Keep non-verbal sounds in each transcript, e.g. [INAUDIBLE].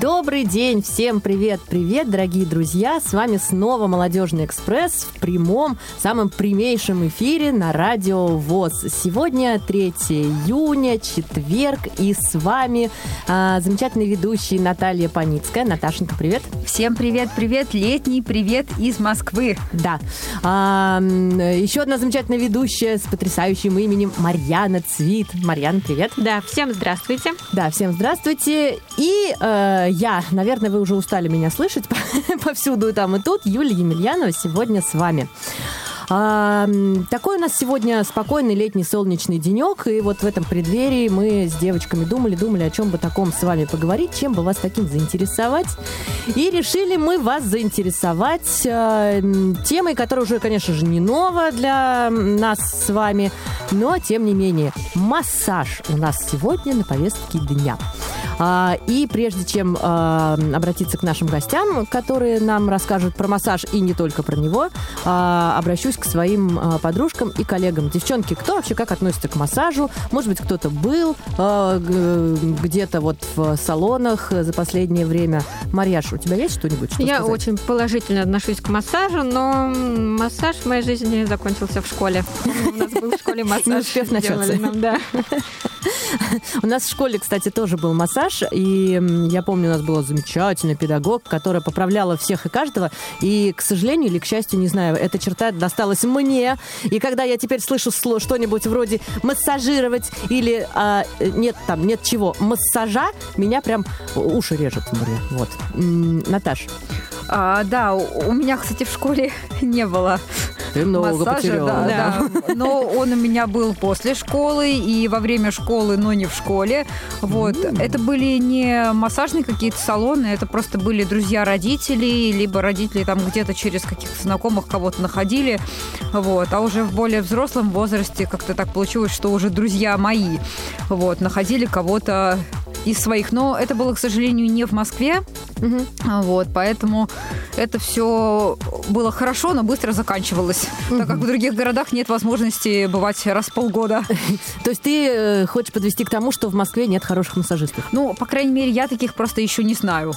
Добрый день, всем привет-привет, дорогие друзья! С вами снова «Молодежный экспресс» в прямом, самом прямейшем эфире на радио ВОЗ. Сегодня 3 июня, четверг, и с вами а, замечательный ведущий Наталья Паницкая. Наташенька, привет! Всем привет-привет, летний привет из Москвы! Да. А, еще одна замечательная ведущая с потрясающим именем Марьяна Цвит. Марьяна, привет! Да, всем здравствуйте! Да, всем здравствуйте! И... Э, я, наверное, вы уже устали меня слышать [LAUGHS] повсюду и там и тут. Юлия Емельянова сегодня с вами. А, такой у нас сегодня спокойный летний солнечный денек, и вот в этом преддверии мы с девочками думали, думали, о чем бы таком с вами поговорить, чем бы вас таким заинтересовать. И решили мы вас заинтересовать э, темой, которая уже, конечно же, не нова для нас с вами, но, тем не менее, массаж у нас сегодня на повестке дня. А, и прежде чем а, обратиться к нашим гостям, которые нам расскажут про массаж и не только про него, а, обращусь к своим подружкам и коллегам. Девчонки, кто вообще как относится к массажу? Может быть, кто-то был где-то вот в салонах за последнее время. Марьяш, у тебя есть что-нибудь? Что Я сказать? очень положительно отношусь к массажу, но массаж в моей жизни закончился в школе. У нас был в школе [LAUGHS] массаж. Не успев начаться. Да. У нас в школе, кстати, тоже был массаж, и я помню, у нас была замечательный педагог, которая поправляла всех и каждого, и, к сожалению или к счастью, не знаю, эта черта досталась мне, и когда я теперь слышу что-нибудь вроде массажировать или а, нет там, нет чего, массажа, меня прям уши режут. Вот. Наташ. А, да, у меня, кстати, в школе [LAUGHS] не было ты много массажа, потеряла. Да, да. Но он у меня был после школы и во время школы, но не в школе. Вот. Mm. Это были не массажные какие-то салоны, это просто были друзья родителей, либо родители там где-то через каких-то знакомых кого-то находили. Вот. А уже в более взрослом возрасте как-то так получилось, что уже друзья мои вот, находили кого-то из своих. Но это было, к сожалению, не в Москве. Угу. Вот, поэтому это все было хорошо, но быстро заканчивалось, угу. так как в других городах нет возможности бывать раз в полгода. [LAUGHS] То есть ты э, хочешь подвести к тому, что в Москве нет хороших массажистов? Ну, по крайней мере, я таких просто еще не знаю.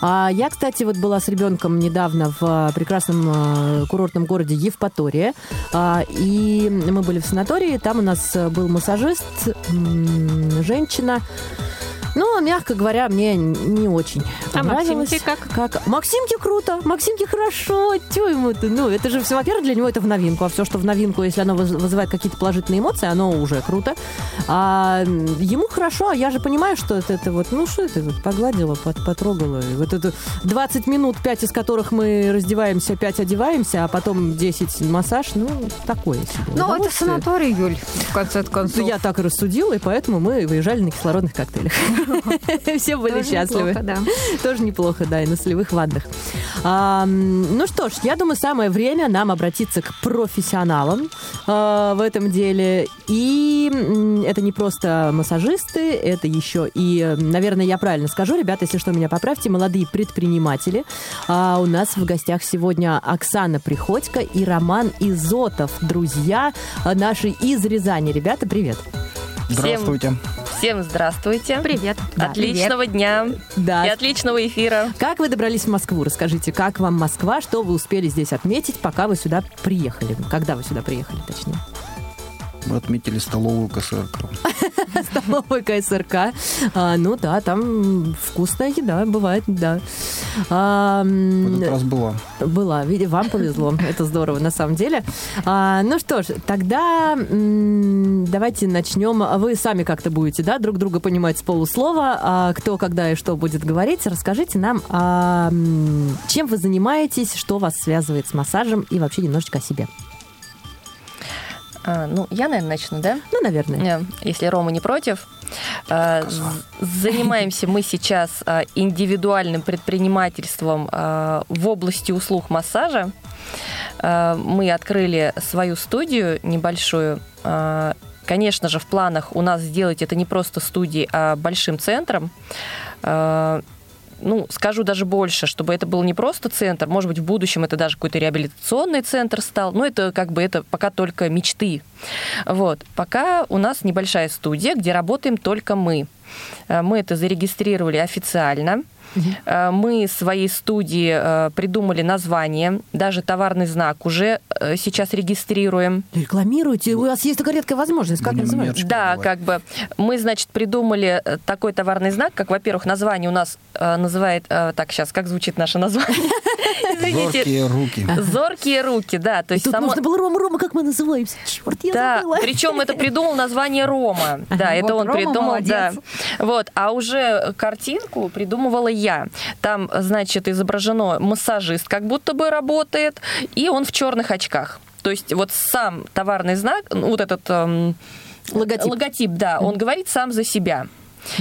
А я, кстати, вот была с ребенком недавно в э, прекрасном э, курортном городе Евпатория, а, и мы были в санатории, там у нас был массажист, женщина, ну, мягко говоря, мне не очень а понравилось. Максимке как? как? Максимке круто, Максимке хорошо. Тю ему-то? Ну, это же все, во-первых, для него это в новинку. А все, что в новинку, если оно вызывает какие-то положительные эмоции, оно уже круто. А ему хорошо, а я же понимаю, что это, это вот, ну, что это вот погладила, под, потрогала. И вот это 20 минут, 5 из которых мы раздеваемся, 5 одеваемся, а потом 10 массаж, ну, такое себе. Ну, это санаторий, Юль, в конце концов. Я так и рассудила, и поэтому мы выезжали на кислородных коктейлях. [LAUGHS] Все были счастливы. Тоже неплохо, да, и на солевых ваннах. Ну что ж, я думаю, самое время нам обратиться к профессионалам а, в этом деле. И это не просто массажисты, это еще и, наверное, я правильно скажу, ребята, если что, меня поправьте, молодые предприниматели. А у нас в гостях сегодня Оксана Приходько и Роман Изотов, друзья наши из Рязани. Ребята, привет. Здравствуйте. Всем, всем здравствуйте. Привет. Да, отличного привет. дня. Да. И отличного эфира. Как вы добрались в Москву? Расскажите, как вам Москва? Что вы успели здесь отметить, пока вы сюда приехали? Когда вы сюда приехали, точнее? Мы отметили столовую КСРК. [LAUGHS] Столовую КСРК. А, ну да, там вкусная еда бывает, да. А, В этот раз была. Была. Вам повезло. Это здорово, на самом деле. А, ну что ж, тогда давайте начнем. Вы сами как-то будете, да, друг друга понимать с полуслова. Кто, когда и что будет говорить. Расскажите нам, чем вы занимаетесь, что вас связывает с массажем и вообще немножечко о себе. А, ну, я, наверное, начну, да? Ну, наверное. Если Рома не против. А, занимаемся мы сейчас а, индивидуальным предпринимательством в области услуг массажа. Мы открыли свою студию небольшую. Конечно же, в планах у нас сделать это не просто студией, а большим центром ну, скажу даже больше, чтобы это был не просто центр, может быть, в будущем это даже какой-то реабилитационный центр стал, но это как бы это пока только мечты. Вот. Пока у нас небольшая студия, где работаем только мы. Э, мы это зарегистрировали официально. Угу. Мы своей студии э, придумали название, даже товарный знак уже э, сейчас регистрируем. Рекламируете? У вас есть такая редкая возможность. Как называется? Да, как бы. Мы, значит, придумали такой товарный знак, как, во-первых, название у нас называет... Так, сейчас, как звучит наше название? [LAUGHS] Зоркие руки. Зоркие руки, да. То есть тут само... нужно было Рома, Рома, как мы называемся? Черт, я да, забыла. Причем это придумал название Рома. Да, это он придумал, да. Вот, а уже картинку придумывала я. Там, значит, изображено массажист, как будто бы работает, и он в черных очках. То есть вот сам товарный знак, ну, вот этот эм, логотип. логотип, да, он говорит сам за себя.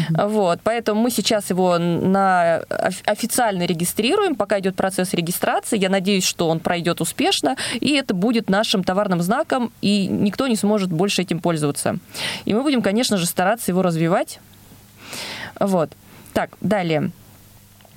Вот, поэтому мы сейчас его на, официально регистрируем, пока идет процесс регистрации. Я надеюсь, что он пройдет успешно, и это будет нашим товарным знаком, и никто не сможет больше этим пользоваться. И мы будем, конечно же, стараться его развивать. Вот. Так, далее.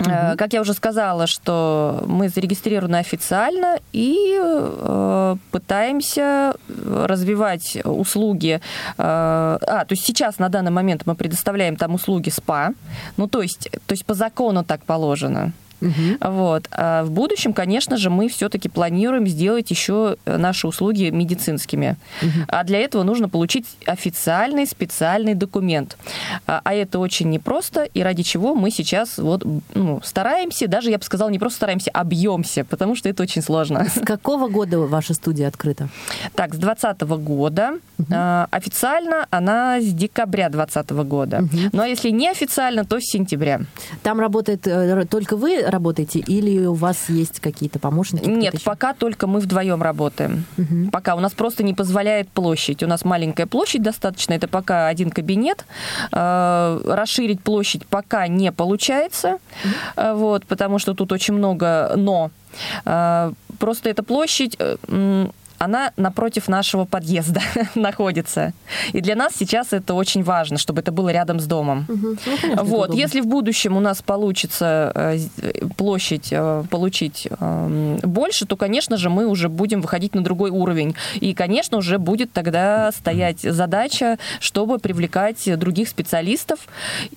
Угу. Как я уже сказала, что мы зарегистрированы официально и э, пытаемся развивать услуги. Э, а, то есть сейчас на данный момент мы предоставляем там услуги СПА. Ну, то есть, то есть по закону так положено. Угу. Вот. А в будущем, конечно же, мы все-таки планируем сделать еще наши услуги медицинскими. Угу. А для этого нужно получить официальный специальный документ. А, а это очень непросто, и ради чего мы сейчас вот ну, стараемся, даже я бы сказала, не просто стараемся, а бьемся, потому что это очень сложно. С какого года ваша студия открыта? Так, с 2020 года. Угу. А, официально она с декабря 2020 года. Угу. Ну а если не официально, то с сентября. Там работает э, только вы работаете или у вас есть какие-то помощники? Нет, пока только мы вдвоем работаем. Угу. Пока у нас просто не позволяет площадь. У нас маленькая площадь достаточно, это пока один кабинет. Э, расширить площадь пока не получается, угу. вот, потому что тут очень много но. Э, просто эта площадь она напротив нашего подъезда [LAUGHS] находится. И для нас сейчас это очень важно, чтобы это было рядом с домом. Угу. Ну, конечно, вот, если в будущем у нас получится э, площадь э, получить эм, больше, то, конечно же, мы уже будем выходить на другой уровень. И, конечно, уже будет тогда стоять задача, чтобы привлекать других специалистов.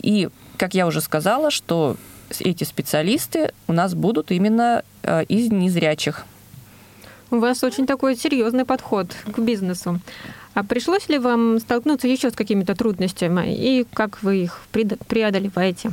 И, как я уже сказала, что эти специалисты у нас будут именно э, из незрячих. У вас очень такой серьезный подход к бизнесу. А пришлось ли вам столкнуться еще с какими-то трудностями, и как вы их преодолеваете?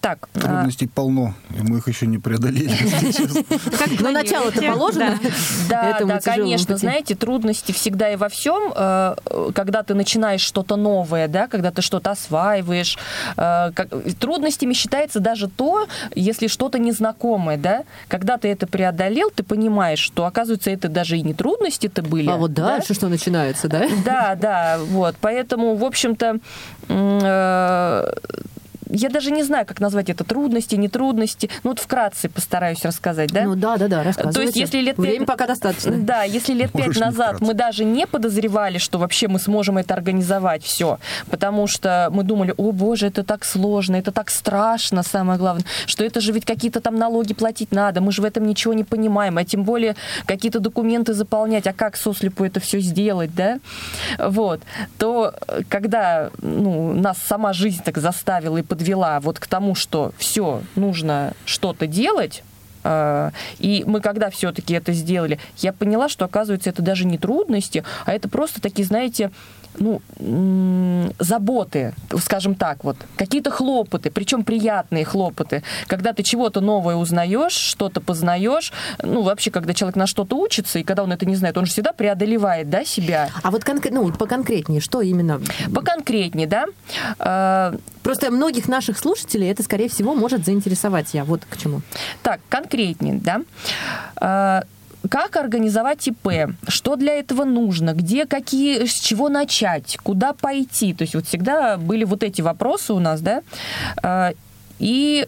Так. Трудностей а... полно, и мы их еще не преодолели. [LAUGHS] Как на начало-то положено? [LAUGHS] Да, да, конечно. Знаете, трудности всегда и во всем, э, когда ты начинаешь что-то новое, да, когда ты что-то осваиваешь. Э, трудностями считается даже то, если что-то незнакомое, да, когда ты это преодолел, ты понимаешь, что, оказывается, это даже и не трудности-то были. А вот дальше что начинается, да? Да, да, вот. Поэтому, в общем-то, э, я даже не знаю, как назвать это, трудности, нетрудности. Ну вот вкратце постараюсь рассказать, да? Ну да, да, да, рассказывайте. То есть если лет пять... Время пока достаточно. Да, если лет пять назад мы даже не подозревали, что вообще мы сможем это организовать все, потому что мы думали, о боже, это так сложно, это так страшно, самое главное, что это же ведь какие-то там налоги платить надо, мы же в этом ничего не понимаем, а тем более какие-то документы заполнять, а как сослепу это все сделать, да? Вот. То когда ну, нас сама жизнь так заставила и подвела вот к тому, что все, нужно что-то делать, э, и мы когда все-таки это сделали, я поняла, что оказывается это даже не трудности, а это просто такие, знаете, ну, заботы, скажем так, вот, какие-то хлопоты, причем приятные хлопоты, когда ты чего-то новое узнаешь, что-то познаешь, ну, вообще, когда человек на что-то учится, и когда он это не знает, он же всегда преодолевает, да, себя. А вот конкрет, ну, поконкретнее, что именно? Поконкретнее, да. А, Просто многих наших слушателей это, скорее всего, может заинтересовать я. Вот к чему. Так, конкретнее, да а, как организовать ИП, что для этого нужно, где какие, с чего начать, куда пойти. То есть вот всегда были вот эти вопросы у нас, да. А, и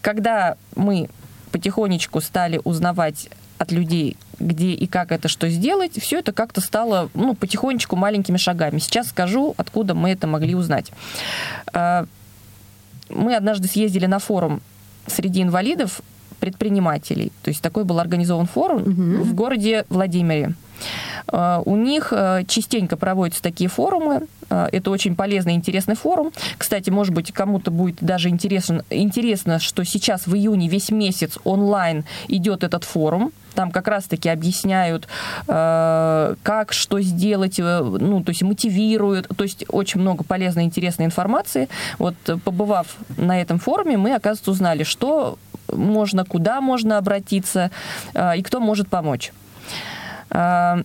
когда мы потихонечку стали узнавать от людей, где и как это что сделать, все это как-то стало ну, потихонечку маленькими шагами. Сейчас скажу, откуда мы это могли узнать. А, мы однажды съездили на форум среди инвалидов предпринимателей. То есть такой был организован форум Мгм. в городе Владимире. Э, У них э, частенько проводятся такие форумы. Э, Это очень полезный и интересный форум. Кстати, может быть, кому-то будет даже интересно, интересно, что сейчас в июне весь месяц онлайн идет этот форум. Там как раз-таки объясняют, как, что сделать, ну, то есть мотивируют. То есть очень много полезной, интересной информации. Вот побывав на этом форуме, мы, оказывается, узнали, что можно, куда можно обратиться э, и кто может помочь. Э,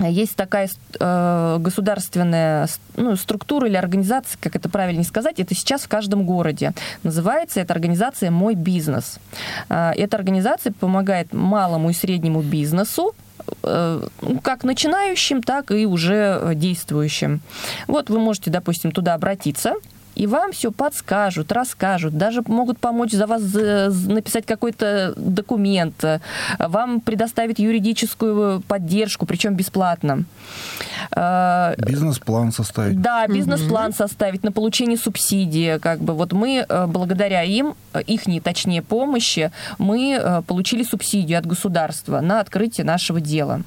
Есть такая э, государственная ну, структура или организация, как это правильнее сказать, это сейчас в каждом городе. Называется эта организация «Мой бизнес». Э, Эта организация помогает малому и среднему бизнесу, э, ну, как начинающим, так и уже действующим. Вот вы можете, допустим, туда обратиться, и вам все подскажут, расскажут, даже могут помочь за вас э, написать какой-то документ, э, вам предоставят юридическую поддержку, причем бесплатно. Э, Бизнес-план составить. Да, бизнес-план составить на получение субсидии. Как бы вот мы благодаря им, их точнее помощи, мы получили субсидию от государства на открытие нашего дела.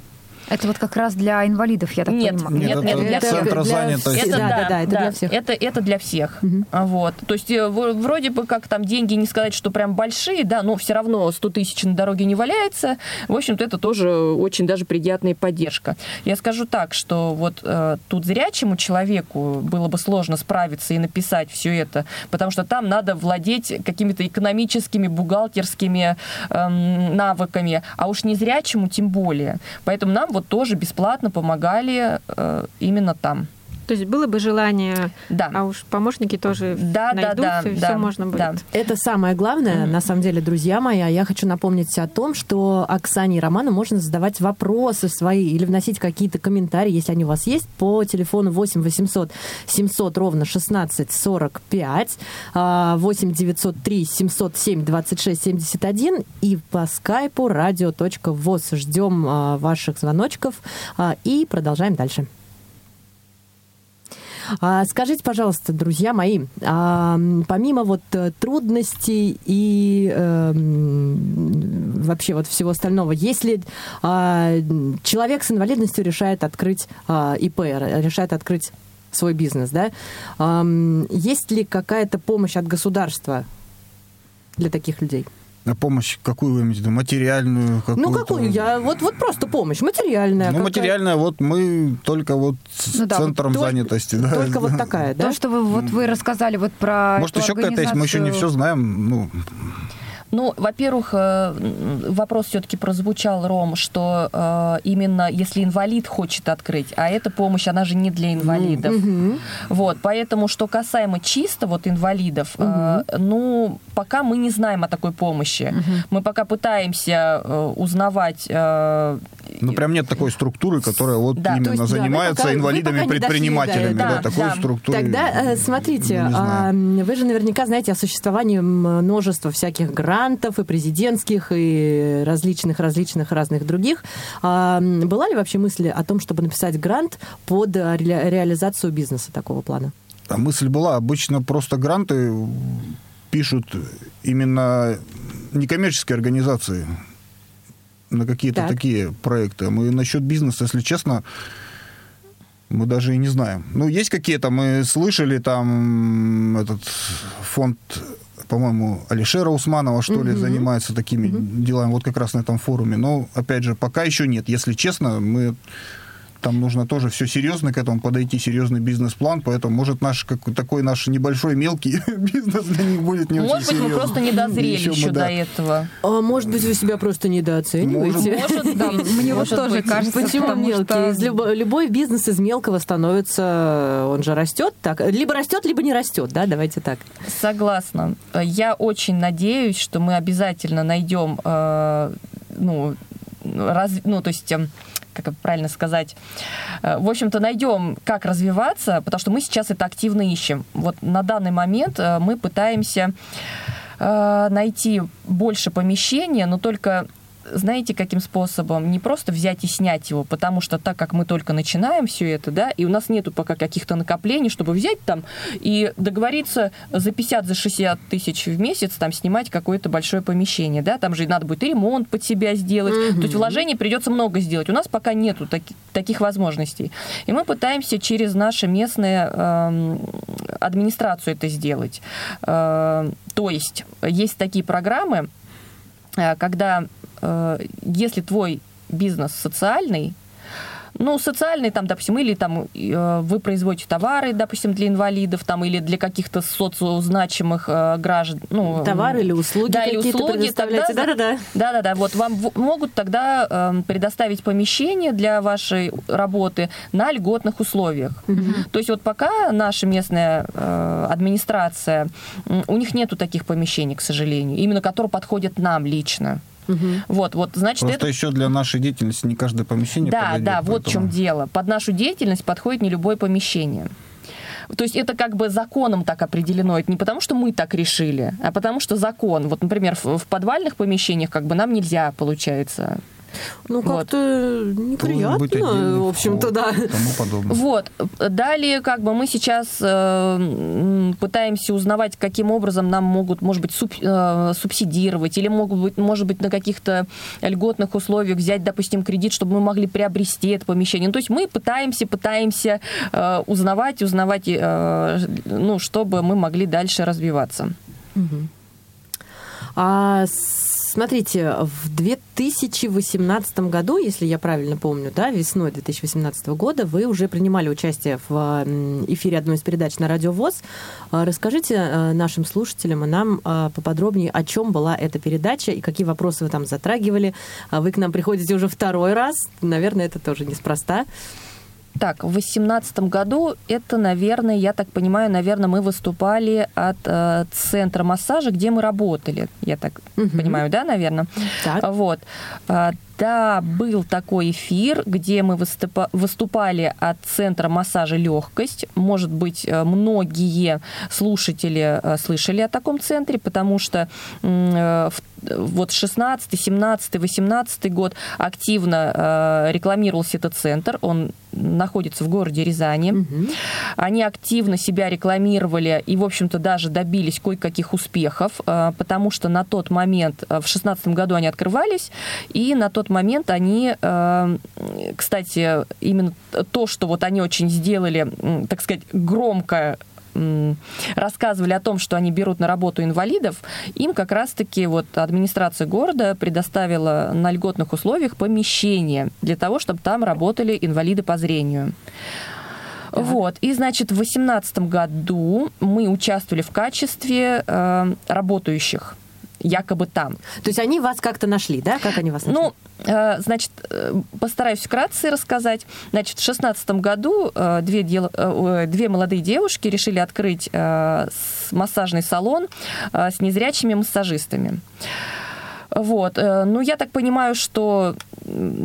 Это вот как раз для инвалидов, я так Нет, понимаю. нет, Нет, нет, это для всех. центр занятости. всех. Да, да, да, это для всех. Это, это для всех. А Вот. То есть э, вроде бы как там деньги не сказать, что прям большие, да, но все равно 100 тысяч на дороге не валяется. В общем-то, это тоже очень даже приятная поддержка. Я скажу так, что вот э, тут зрячему человеку было бы сложно справиться и написать все это, потому что там надо владеть какими-то экономическими, бухгалтерскими эм, навыками, а уж незрячему тем более. Поэтому нам вот тоже бесплатно помогали э, именно там. То есть было бы желание, Да. а уж помощники тоже Да, да, найдутся, да, и да, все можно будет. да. Это самое главное, на самом деле, друзья мои. А Я хочу напомнить о том, что Оксане и Роману можно задавать вопросы свои или вносить какие-то комментарии, если они у вас есть, по телефону 8 800 700 ровно 16 45, а, 8 903 707 26 71 и по скайпу radio.voz. Ждем а, ваших звоночков а, и продолжаем дальше. А, Скажите, пожалуйста, друзья мои, а, помимо вот э, трудностей и эм, вообще вот всего остального, если а, человек с инвалидностью решает открыть а, ИП, решает открыть свой бизнес, да, ам, есть ли какая-то помощь от государства для таких людей? А помощь какую вы имеете? в виду? Материальную? Ну, какую-то? какую? Я, вот, вот просто помощь, материальная. Ну, материальная, вот мы только вот с Ну да, центром только- занятости. Да. Только вот такая, да? То, что вы, вот вы рассказали вот про Может, еще какая-то есть, мы еще не все знаем. Ну, Ну, во-первых, э, вопрос все-таки прозвучал, Ром, что э, именно если инвалид хочет открыть, а эта помощь, она же не для инвалидов. Мгм. Вот, поэтому, что касаемо чисто вот инвалидов, э, ну, пока мы не знаем о такой помощи. Мы пока пытаемся узнавать... ну, прям нет такой структуры, которая вот Да, именно есть, да, занимается пока до инвалидами-предпринимателями. Да, Да, такой да. структуры. Тогда смотрите, а, вы же наверняка знаете о существовании множества всяких грантов и президентских, и различных, различных разных других. А, Была ли вообще мысль о том, чтобы написать грант под ре- реализацию бизнеса такого плана? А мысль была, обычно просто гранты пишут именно некоммерческие организации на какие-то Так. такие проекты. Мы насчет бизнеса, если честно, мы даже и не знаем. Ну, есть какие-то, мы слышали там этот фонд, по-моему, Алишера Усманова, что ли, Мгм. занимается такими делами, вот как раз на этом форуме. Но, опять же, пока еще нет. Если честно, мы там нужно тоже все серьезно к этому подойти, серьезный бизнес-план, поэтому, может, наш как, такой наш небольшой мелкий [LAUGHS] бизнес для них будет не Может очень быть, мы серьезный. просто не дозрели Еще еще мы, да. до этого. А может быть, вы себя просто недооцениваете? Может быть, [LAUGHS] Да, мне вот может тоже быть. кажется, Почему мелкий? что- любой бизнес из мелкого становится, он же растет так. Либо растет, либо не растет, да, давайте так. Согласна. Я очень надеюсь, что мы обязательно найдем, э, ну, раз, ну, то есть, эм, как правильно сказать, Э, в общем-то, найдем, как развиваться, потому что мы сейчас это активно ищем. Вот на данный момент э, мы пытаемся э, найти больше помещения, но только знаете, каким способом? Не просто взять и снять его, потому что так как мы только начинаем все это, да, и у нас нету пока каких-то накоплений, чтобы взять там и договориться за 50, за 60 тысяч в месяц там снимать какое-то большое помещение, да, там же надо будет и ремонт под себя сделать, mm-hmm. то есть вложений придется много сделать. У нас пока нету таки, таких возможностей. И мы пытаемся через нашу местную э, администрацию это сделать. Э, то есть есть такие программы, э, когда если твой бизнес социальный, ну, социальный, там, допустим, или там э, вы производите товары, допустим, для инвалидов, там, или для каких-то социозначимых э, граждан. Ну, товары или услуги да, или услуги. Да-да-да. Да-да-да. Вот вам могут тогда э, предоставить помещение для вашей работы на льготных условиях. Угу. То есть вот пока наша местная э, администрация, у них нету таких помещений, к сожалению, именно которые подходят нам лично. Угу. Вот, вот, значит, Просто это... еще для нашей деятельности не каждое помещение Да, подойдет, да, поэтому... вот в чем дело. Под нашу деятельность подходит не любое помещение. То есть это как бы законом так определено. Это не потому, что мы так решили, а потому что закон. Вот, например, в, в подвальных помещениях как бы нам нельзя, получается, ну, как-то вот. неприятно, в общем-то, да. Тому подобное. Вот. Далее, как бы мы сейчас э, пытаемся узнавать, каким образом нам могут, может быть, суб, э, субсидировать, или могут быть, может быть, на каких-то льготных условиях взять, допустим, кредит, чтобы мы могли приобрести это помещение. Ну, то есть мы пытаемся, пытаемся э, узнавать, узнавать, э, ну, чтобы мы могли дальше развиваться. Угу. А смотрите, в 2018 году, если я правильно помню, да, весной 2018 года, вы уже принимали участие в эфире одной из передач на Радио ВОЗ. А, расскажите э, нашим слушателям и нам а, поподробнее, о чем была эта передача и какие вопросы вы там затрагивали. А вы к нам приходите уже второй раз. Наверное, это тоже неспроста. Так, в 2018 году это, наверное, я так понимаю, наверное, мы выступали от э, центра массажа, где мы работали. Я так угу. понимаю, да, наверное? Так. Вот. Да, был такой эфир, где мы выступа- выступали от Центра массажа «Легкость». Может быть, э, многие слушатели э, слышали о таком центре, потому что э, вот 16, 17, 18 год активно рекламировался этот центр. Он находится в городе Рязани. Угу. Они активно себя рекламировали и, в общем-то, даже добились кое-каких успехов, потому что на тот момент, в 16 году они открывались, и на тот момент они, э, кстати, именно то, что вот они очень сделали, так сказать, громко рассказывали о том, что они берут на работу инвалидов, им как раз-таки вот администрация города предоставила на льготных условиях помещение для того, чтобы там работали инвалиды по зрению. Так. Вот. И, значит, в 2018 году мы участвовали в качестве э, работающих якобы там. То есть они вас как-то нашли, да? Как они вас нашли? Ну, э, значит, э, постараюсь вкратце рассказать. Значит, в шестнадцатом году э, две, дел... две молодые девушки решили открыть массажный салон с незрячими массажистами. Вот. Ну, я так понимаю, что,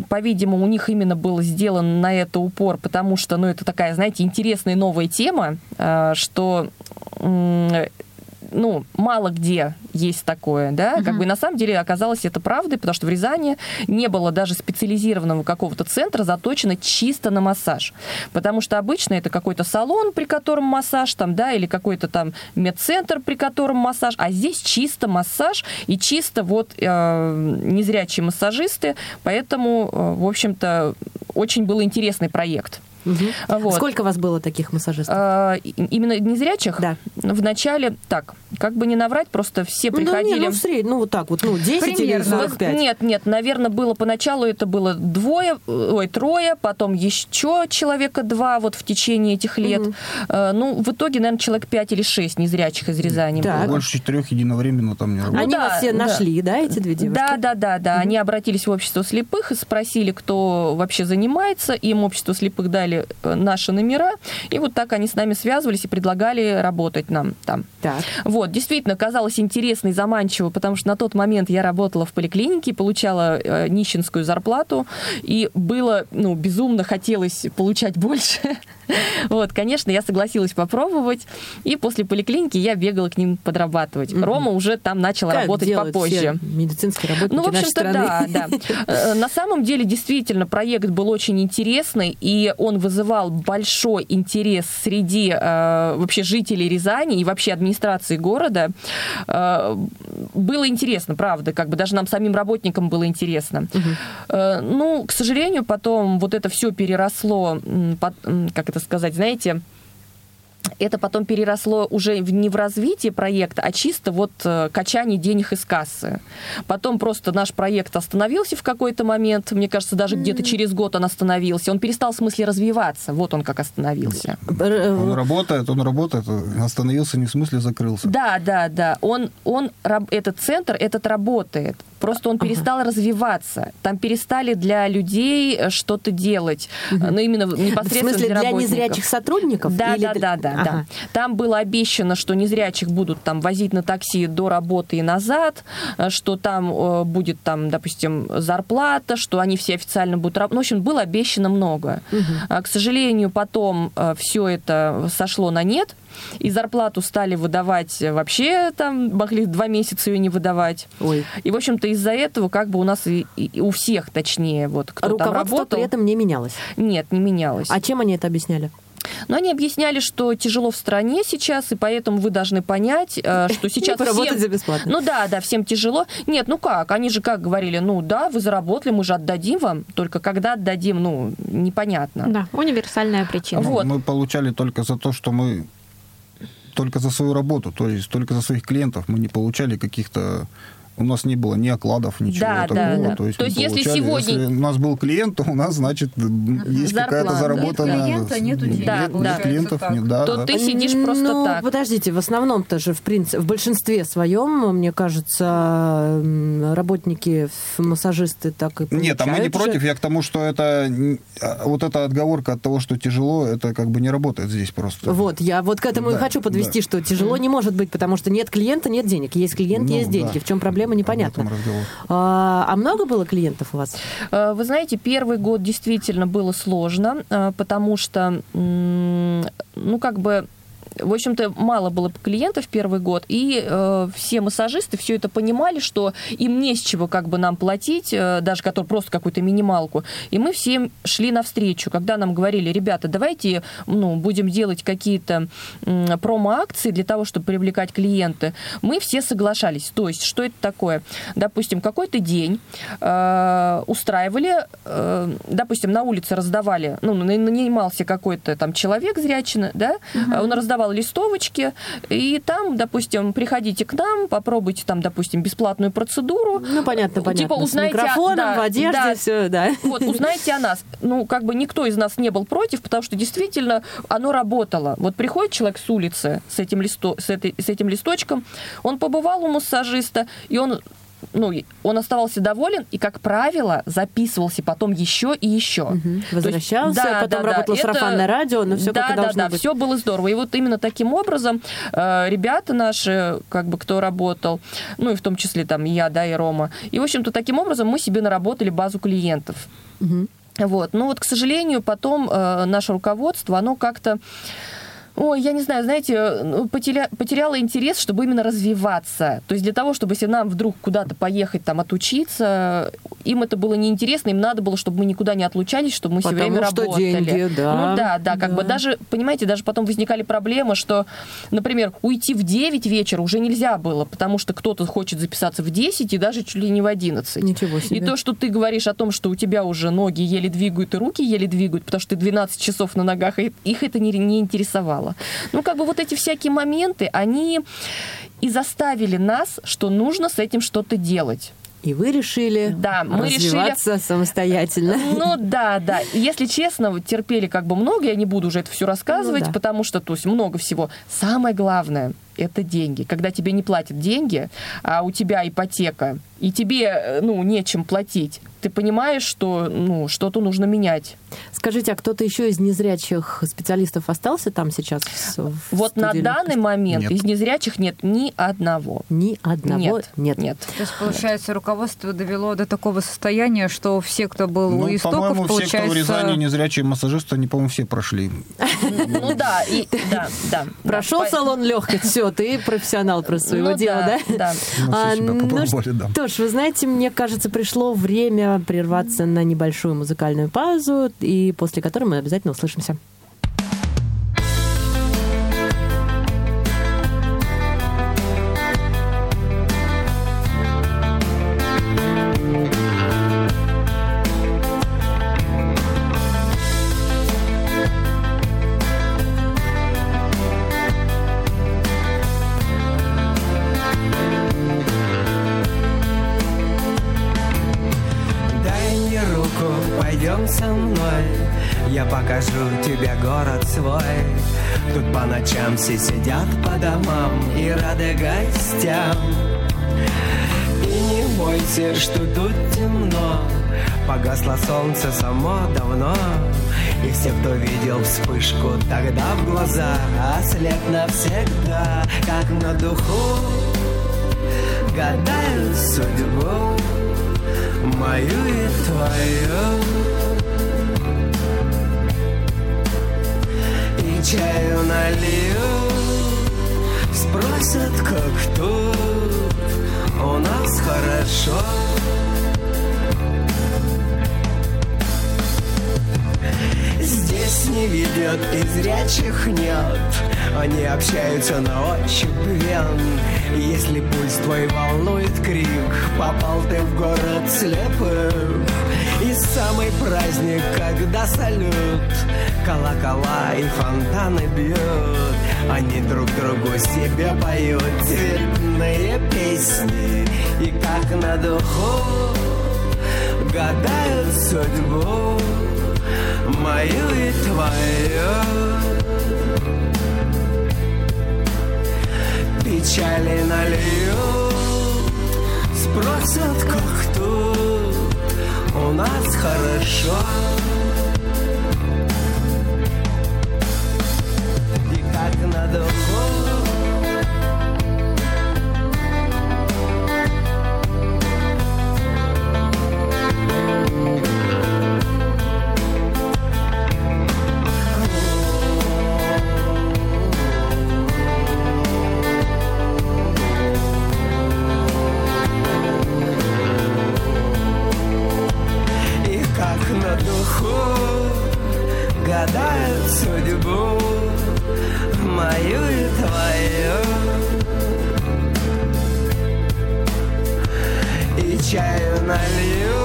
по-видимому, у них именно был сделан на это упор, потому что, ну, это такая, знаете, интересная новая тема, что ну, мало где есть такое, да, угу. как бы на самом деле оказалось это правдой, потому что в Рязани не было даже специализированного какого-то центра, заточено чисто на массаж, потому что обычно это какой-то салон, при котором массаж, там, да, или какой-то там медцентр, при котором массаж, а здесь чисто массаж и чисто вот э, незрячие массажисты, поэтому, э, в общем-то, очень был интересный проект. Угу. Вот. Сколько вас было таких массажистов? А, именно незрячих? Да. В начале, так, как бы не наврать, просто все ну, приходили... Да, не, ну, сред... ну, вот так вот, ну, 10 Примерно. или 45? Нет, нет, наверное, было поначалу это было двое, ой, трое, потом еще человека два вот в течение этих лет. Угу. Ну, в итоге, наверное, человек 5 или 6 незрячих из Рязани так. было. Больше четырех единовременно там не работало. Они ну, да, вас все да. нашли, да, эти две девушки? Да, да, да, да. Угу. Они обратились в общество слепых и спросили, кто вообще занимается. Им общество слепых дали давали э, наши номера, и вот так они с нами связывались и предлагали работать нам там. Так. Вот, действительно, казалось интересно и заманчиво, потому что на тот момент я работала в поликлинике, получала э, нищенскую зарплату, и было, ну, безумно хотелось получать больше. [LAUGHS] Вот, конечно, я согласилась попробовать, и после поликлиники я бегала к ним подрабатывать. Мгм. Рома уже там начал Как работать попозже. все медицинские работники Ну, в общем-то, да, да. [LAUGHS] Э, На самом деле, действительно, проект был очень интересный, и он вызывал большой интерес среди э, вообще жителей Рязани и вообще администрации города. Э, было интересно, правда, как бы даже нам самим работникам было интересно. Э, ну, к сожалению, потом вот это все переросло, под- как это сказать, знаете, это потом переросло уже не в развитие проекта, а чисто вот э, качание денег из кассы. Потом просто наш проект остановился в какой-то момент, мне кажется, даже где-то через год он остановился. Он перестал в смысле развиваться, вот он как остановился. Он работает, он работает, остановился не в смысле закрылся. Да, да, да. Он, он, этот центр, этот работает. Просто он перестал развиваться. Там перестали для людей э, что-то делать. Ну, именно В непосредственно смысле, для работников. незрячих сотрудников? Да, Или да, для- да, да, Ага. да. Там было обещано, что незрячих будут там возить на такси до работы и назад, э, что там э, будет там, допустим, зарплата, что они все официально будут работать. Ну, в общем, было обещано много. А, К сожалению, потом все это сошло на нет. И зарплату стали выдавать э, вообще, там могли два месяца ее не выдавать. Ой. И, в общем-то, из-за этого как бы у нас и, и у всех, точнее, вот кто там Руководство работал, при этом не менялось. нет, не менялось. А чем они это объясняли? Но они объясняли, что тяжело в стране сейчас, и поэтому вы должны понять, э, [LAUGHS] что сейчас всем... за бесплатно. Ну да, да, всем тяжело. Нет, ну как, они же как говорили, ну да, вы заработали, мы же отдадим вам, только когда отдадим, ну, непонятно. Да, универсальная причина. Вот. Мы получали только за то, что мы только за свою работу, то есть только за своих клиентов. Мы не получали каких-то у нас не было ни окладов, ничего Да, такого. да, да. То есть, То есть если получали, сегодня- если у нас был клиент, то у нас, значит, есть какая-то заработанная... Нет клиента, нету денег, Да, Нет, да. нет клиентов, нет, да, То да. ты сидишь просто ну, так. подождите, в основном-то же, в принципе, в большинстве своем, мне кажется, работники, массажисты так и Нет, а мы не против. Я к тому, что это а, вот эта отговорка от того, что тяжело, это как бы не работает здесь просто. Вот, я вот к этому и Да, хочу подвести, да. что тяжело не может быть, потому что нет клиента, нет денег. Есть клиент, Ну, есть деньги. да. В чем проблема, Этом разговор. А, а много было клиентов у вас? Э, Вы знаете, первый год действительно было сложно, э, потому что, ну, как бы, в общем-то, мало было клиентов первый год, и э, все массажисты все это понимали, что им не с чего как бы нам платить, э, даже который просто какую-то минималку. И мы всем шли навстречу, когда нам говорили, ребята, давайте ну, будем делать какие-то м, промо-акции для того, чтобы привлекать клиенты. Мы все соглашались. То есть, что это такое? Допустим, какой-то день э, устраивали, э, допустим, на улице раздавали, ну, на- нанимался какой-то там человек зрячий, да, он раздавал листовочки, и там, допустим, приходите к нам, попробуйте там, допустим, бесплатную процедуру. Ну, понятно, понятно. Типа, С узнайте, микрофоном, да, в одежде, да. все, да. Вот, узнайте о нас. Ну, как бы никто из нас не был против, потому что действительно оно работало. Вот приходит человек с улицы с этим, листо, с этой, с этим листочком, он побывал у массажиста, и он ну, он оставался доволен и, как правило, записывался потом еще и еще. Мгм. То есть- Возвращался, да, потом да, да. работало Это- сарафанное радио, но все да, как да, должно да, быть. все было здорово. И вот именно таким образом э, ребята наши, как бы кто работал, ну и в том числе там я, да, и Рома. И, в общем-то, таким образом мы себе наработали базу клиентов. Мгм. Вот. Ну вот, к сожалению, потом э, наше руководство, оно как-то Ой, я не знаю, знаете, ну, потеря... потеряла интерес, чтобы именно развиваться. То есть для того, чтобы если нам вдруг куда-то поехать, там, отучиться, им это было неинтересно, им надо было, чтобы мы никуда не отлучались, чтобы мы все Потому время что работали. деньги, да. Ну да, да, как Да. бы даже, понимаете, даже потом возникали проблемы, что, например, уйти в 9 вечера уже нельзя было, потому что кто-то хочет записаться в 10 и даже чуть ли не в 11. Ничего себе. И то, что ты говоришь о том, что у тебя уже ноги еле двигают и руки еле двигают, потому что ты 12 часов на ногах, их это не, не интересовало. Ну, как бы вот эти всякие моменты, они и заставили нас, что нужно с этим что-то делать. И вы решили Да, мы решили... развиваться самостоятельно. [LAUGHS] Ну да, да. Если честно, терпели как бы много, я не буду уже это все рассказывать, Ну да. потому что, то есть, много всего. Самое главное это деньги. Когда тебе не платят деньги, а у тебя ипотека, и тебе, э, ну, нечем платить, ты понимаешь, что ну, что-то нужно менять. Скажите, а кто-то еще из незрячих специалистов остался там сейчас? в Вот на данный момент Нет. из незрячих нет ни одного. Ни одного Нет, нет. нет. То есть, получается, руководство довело до такого состояния, что все, кто был Ну, у истоков, по-моему, все, получается... кто в Рязани незрячие массажисты, они, по-моему, все прошли. Ну да, и [LAUGHS] да, да. Прошел салон легких, [LAUGHS] все, ты профессионал про своего Ну дела, да? да? Да. Ну, все А, ну что ж, вы знаете, мне кажется, пришло время прерваться на небольшую музыкальную паузу, и после которой мы обязательно услышимся. Вен Если пульс твой волнует крик Попал ты в город слепых. И самый праздник, когда салют Колокола и фонтаны бьют. Они друг другу себе поют Цветные песни. И как на духу Гадают судьбу мою и твою Печали налью Спросят, как тут У нас хорошо. И как на духу гадают судьбу мою и твою. И чаю налью,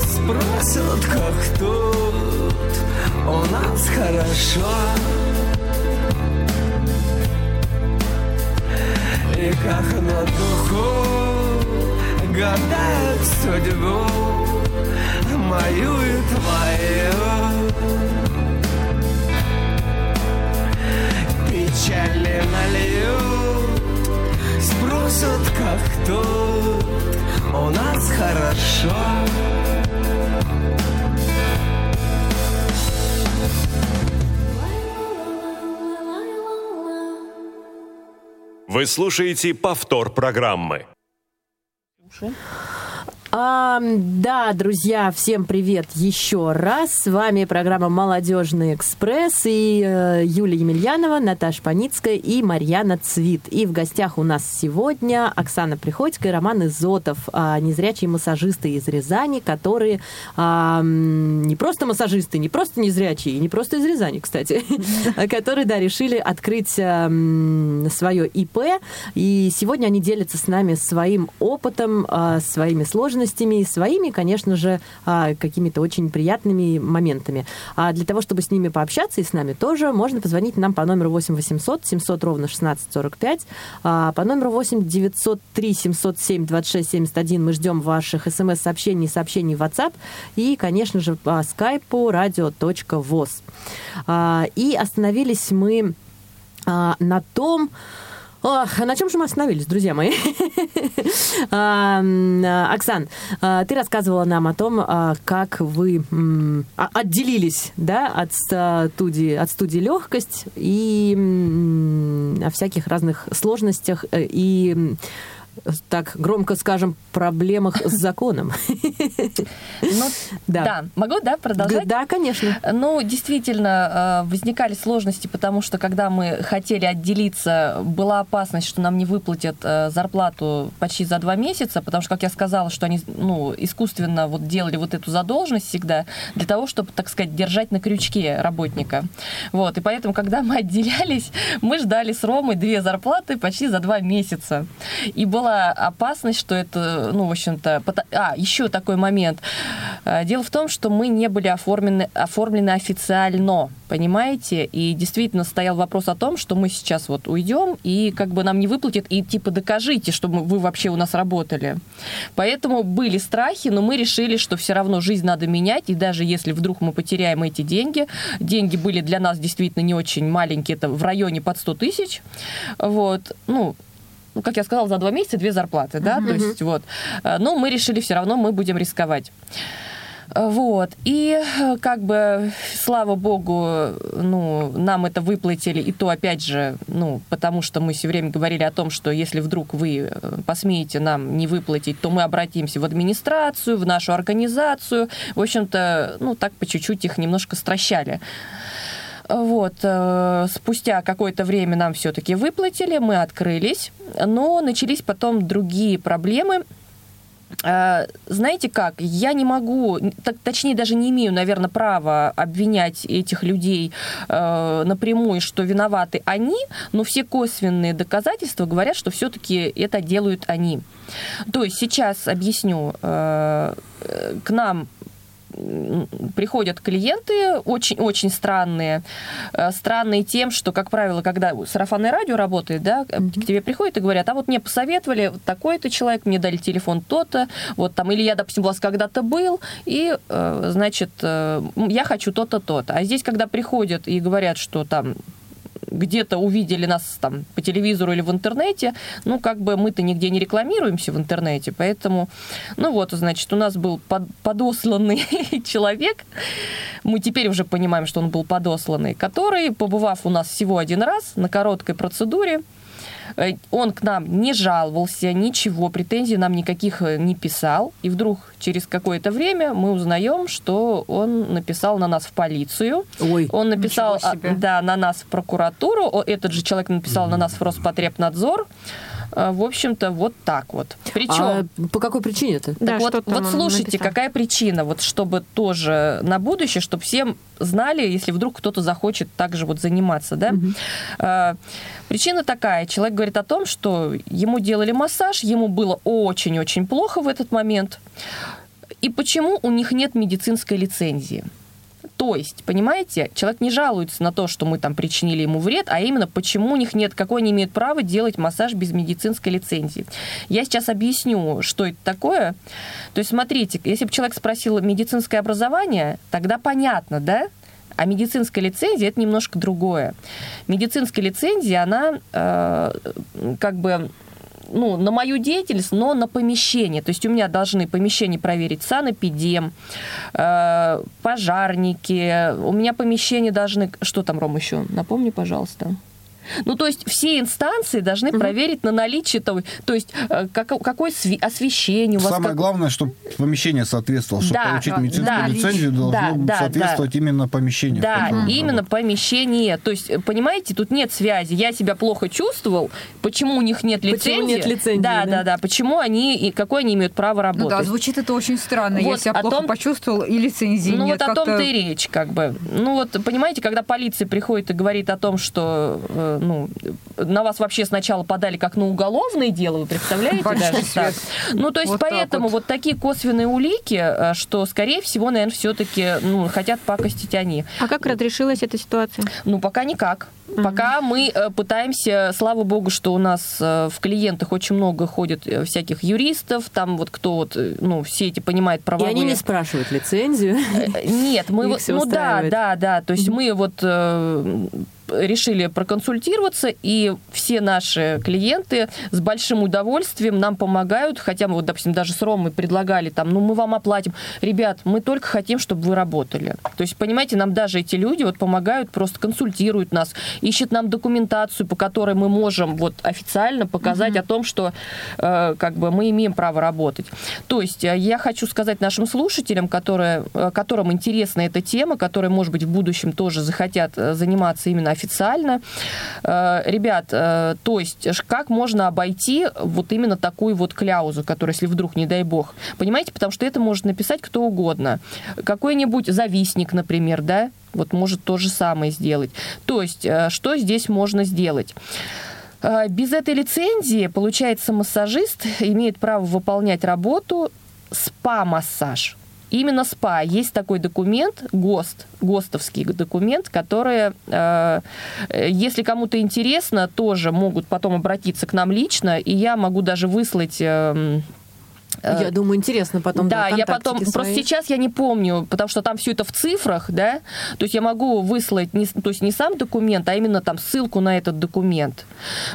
спросят, как тут у нас хорошо. И как на духу гадают судьбу мою и твою. Печали налью, спросят, как тут у нас хорошо. Вы слушаете повтор программы. А, да, друзья, всем привет еще раз. С вами программа «Молодежный экспресс» и э, Юлия Емельянова, Наташа Паницкая и Марьяна Цвит. И в гостях у нас сегодня Оксана Приходько и Роман Изотов, а, незрячие массажисты из Рязани, которые м, не просто массажисты, не просто незрячие, не просто из Рязани, кстати, [LAUGHS] которые, да, решили открыть свое ИП. И сегодня они делятся с нами своим опытом, а, своими сложностями и своими, конечно же, а, какими-то очень приятными моментами. А для того, чтобы с ними пообщаться и с нами тоже, можно позвонить нам по номеру 8 800 700 ровно 1645, а, по номеру 8 903 707 26 71 мы ждем ваших смс-сообщений, сообщений в WhatsApp и, конечно же, по скайпу radio.voz. А, И остановились мы на том, Ох, на чем же мы остановились, друзья мои? [LAUGHS] А, Оксан, а, ты рассказывала нам о том, а, как вы отделились да, от студии, от студии «Легкость» и о всяких разных сложностях э, и так громко скажем, проблемах с законом. Ну, Да. да. Могу, да, продолжать? Да, конечно. Ну, действительно, э, возникали сложности, потому что когда мы хотели отделиться, была опасность, что нам не выплатят э, зарплату почти за два месяца, потому что, как я сказала, что они ну, искусственно вот делали вот эту задолженность всегда для того, чтобы, так сказать, держать на крючке работника. Вот, и поэтому, когда мы отделялись, мы ждали с Ромой две зарплаты почти за два месяца. И была опасность, что это, ну, в общем-то... А, еще такой момент. Э, Дело в том, что мы не были оформлены, оформлены официально, понимаете? И действительно стоял вопрос о том, что мы сейчас вот уйдем, и как бы нам не выплатят, и типа докажите, что вы вообще у нас работали. Поэтому были страхи, но мы решили, что все равно жизнь надо менять, и даже если вдруг мы потеряем эти деньги, деньги были для нас действительно не очень маленькие, это в районе под 100 тысяч, вот, ну, ну, как я сказала, за два месяца две зарплаты, да, то есть вот. Э, Но мы решили все равно, мы будем рисковать. Э, Вот. И э, как бы, слава богу, ну, нам это выплатили, и то, опять же, ну, потому что мы все время говорили о том, что если вдруг вы посмеете нам не выплатить, то мы обратимся в администрацию, в нашу организацию. В общем-то, ну, так по чуть-чуть их немножко стращали. Вот, э, спустя какое-то время нам все-таки выплатили, мы открылись, но начались потом другие проблемы. Э, Знаете как, я не могу, точнее даже не имею, наверное, права обвинять этих людей э, напрямую, что виноваты они, но все косвенные доказательства говорят, что все-таки это делают они. То есть сейчас объясню, к нам приходят клиенты очень-очень странные. Э, Странные тем, что, как правило, когда сарафанное радио работает, да, к тебе приходят и говорят, а вот мне посоветовали, вот такой-то человек, мне дали телефон то-то, вот там, или я, допустим, у вас когда-то был, и, э, значит, э, я хочу то-то, то-то. А здесь, когда приходят и говорят, что там где-то увидели нас там по телевизору или в интернете, ну, как бы мы-то нигде не рекламируемся в интернете, поэтому, ну вот, значит, у нас был под- подосланный [LAUGHS] человек, мы теперь уже понимаем, что он был подосланный, который, побывав у нас всего один раз на короткой процедуре, он к нам не жаловался, ничего, претензий нам никаких э, не писал. И вдруг через какое-то время мы узнаем, что он написал на нас в полицию. Ой. Он написал а, да, на нас в прокуратуру. Этот же человек написал на нас в Роспотребнадзор. А, В общем-то, вот так вот. Причем... А по какой причине-то? Да, Так вот, вот слушайте, написал? какая причина, вот чтобы тоже на будущее, чтобы всем знали, если вдруг кто-то захочет также вот заниматься, да. А, Причина такая, человек говорит о том, что ему делали массаж, ему было очень-очень плохо в этот момент, и почему у них нет медицинской лицензии. То есть, понимаете, человек не жалуется на то, что мы там причинили ему вред, а именно почему у них нет, какое они имеют право делать массаж без медицинской лицензии. Я сейчас объясню, что это такое. То есть, смотрите, если бы человек спросил медицинское образование, тогда понятно, да? А медицинская лицензия это немножко другое. Медицинская лицензия, она э, как бы ну, на мою деятельность, но на помещение. То есть у меня должны помещение проверить санэпидем, э, пожарники. У меня помещение должны... Что там, Ром, еще? Напомни, пожалуйста. Ну, то есть все инстанции должны проверить на наличие того, то есть э, как- какое освещение у вас. Самое как- главное, чтобы помещение соответствовало. Чтобы Да, получить да, медицинскую да. лицензию, должно Да, да, соответствовать именно помещению. Да, именно работает. помещение. То есть, э, понимаете, тут нет связи. Я себя плохо чувствовал. Почему у них нет лицензии? Почему нет лицензии, Да, да? да, да. Почему они и какое они имеют право Ну да, работать? звучит это очень странно. Я Вот себя о плохо том- почувствовал, и лицензии ну нет. вот о том-то и речь, как бы. Ну вот, понимаете, когда полиция приходит и говорит о том, что, э, ну, на вас вообще сначала подали как на уголовное дело, вы представляете Большой даже так? Ну то есть Вот поэтому вот. вот. такие косвенные улики, э, что, скорее всего, наверное, все-таки, ну, хотят пакостить они. А как разрешилась эта ситуация? Ну, пока никак. Пока мы э, пытаемся, слава богу, что у нас э, в клиентах очень много ходит э, всяких юристов, там вот кто вот, ну, все эти понимает И правовые... они не спрашивают лицензию. Нет, мы [LAUGHS] Их вот, ну да, да, да, то есть мы вот решили проконсультироваться, и все наши клиенты с большим удовольствием нам помогают, хотя мы вот, допустим, даже с Ромой предлагали там, ну мы вам оплатим. Ребят, мы только хотим, чтобы вы работали. То есть, понимаете, нам даже эти люди вот помогают, просто консультируют нас, ищут нам документацию, по которой мы можем вот официально показать о том, что э, как бы мы имеем право работать. То есть э, я хочу сказать нашим слушателям, которые, э, которым интересна эта тема, которые, может быть, в будущем тоже захотят э, заниматься именно официально. Э, Ребят, э, то есть как можно обойти вот именно такую вот кляузу, которая, если вдруг, не дай бог, понимаете, потому что это может написать кто угодно. Какой-нибудь завистник, например, да, вот может то же самое сделать. То есть э, что здесь можно сделать? Э, Без этой лицензии, получается, массажист имеет право выполнять работу спа-массаж. Именно СПА. Есть такой документ, ГОСТ, ГОСТовский документ, который, э, если кому-то интересно, тоже могут потом обратиться к нам лично, и я могу даже выслать... э, Я думаю, интересно потом. да, я потом, свои. просто сейчас я не помню, потому что там все это в цифрах, да, то есть я могу выслать, не, то есть не сам документ, а именно там ссылку на этот документ.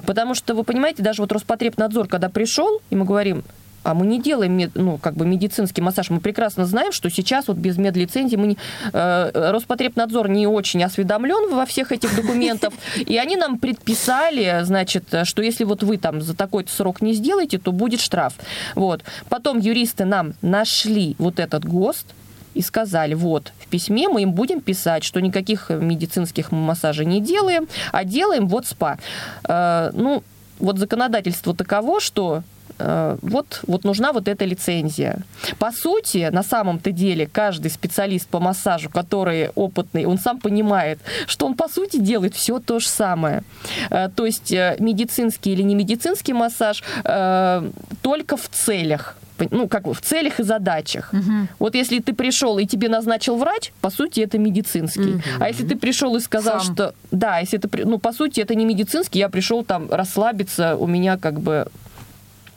Потому что, вы понимаете, даже вот Роспотребнадзор, когда пришел, и мы говорим, а мы не делаем ну, как бы медицинский массаж. Мы прекрасно знаем, что сейчас вот без медлицензии мы не, э, Роспотребнадзор не очень осведомлен во всех этих документах, и они нам предписали, значит, что если вот вы там за такой-то срок не сделаете, то будет штраф. Вот. Потом юристы нам нашли вот этот ГОСТ, и сказали, вот, в письме мы им будем писать, что никаких медицинских массажей не делаем, а делаем вот СПА. Э, ну, вот законодательство таково, что вот, вот нужна вот эта лицензия. По сути, на самом-то деле, каждый специалист по массажу, который опытный, он сам понимает, что он, по сути, делает все то же самое. Э, То есть э, медицинский или не медицинский массаж э, только в целях ну, как бы в целях и задачах. Вот если ты пришел и тебе назначил врач, по сути, это медицинский. А если ты пришел и сказал, Сам. что... Да, если при- Ну, по сути, это не медицинский, я пришел там расслабиться, у меня как бы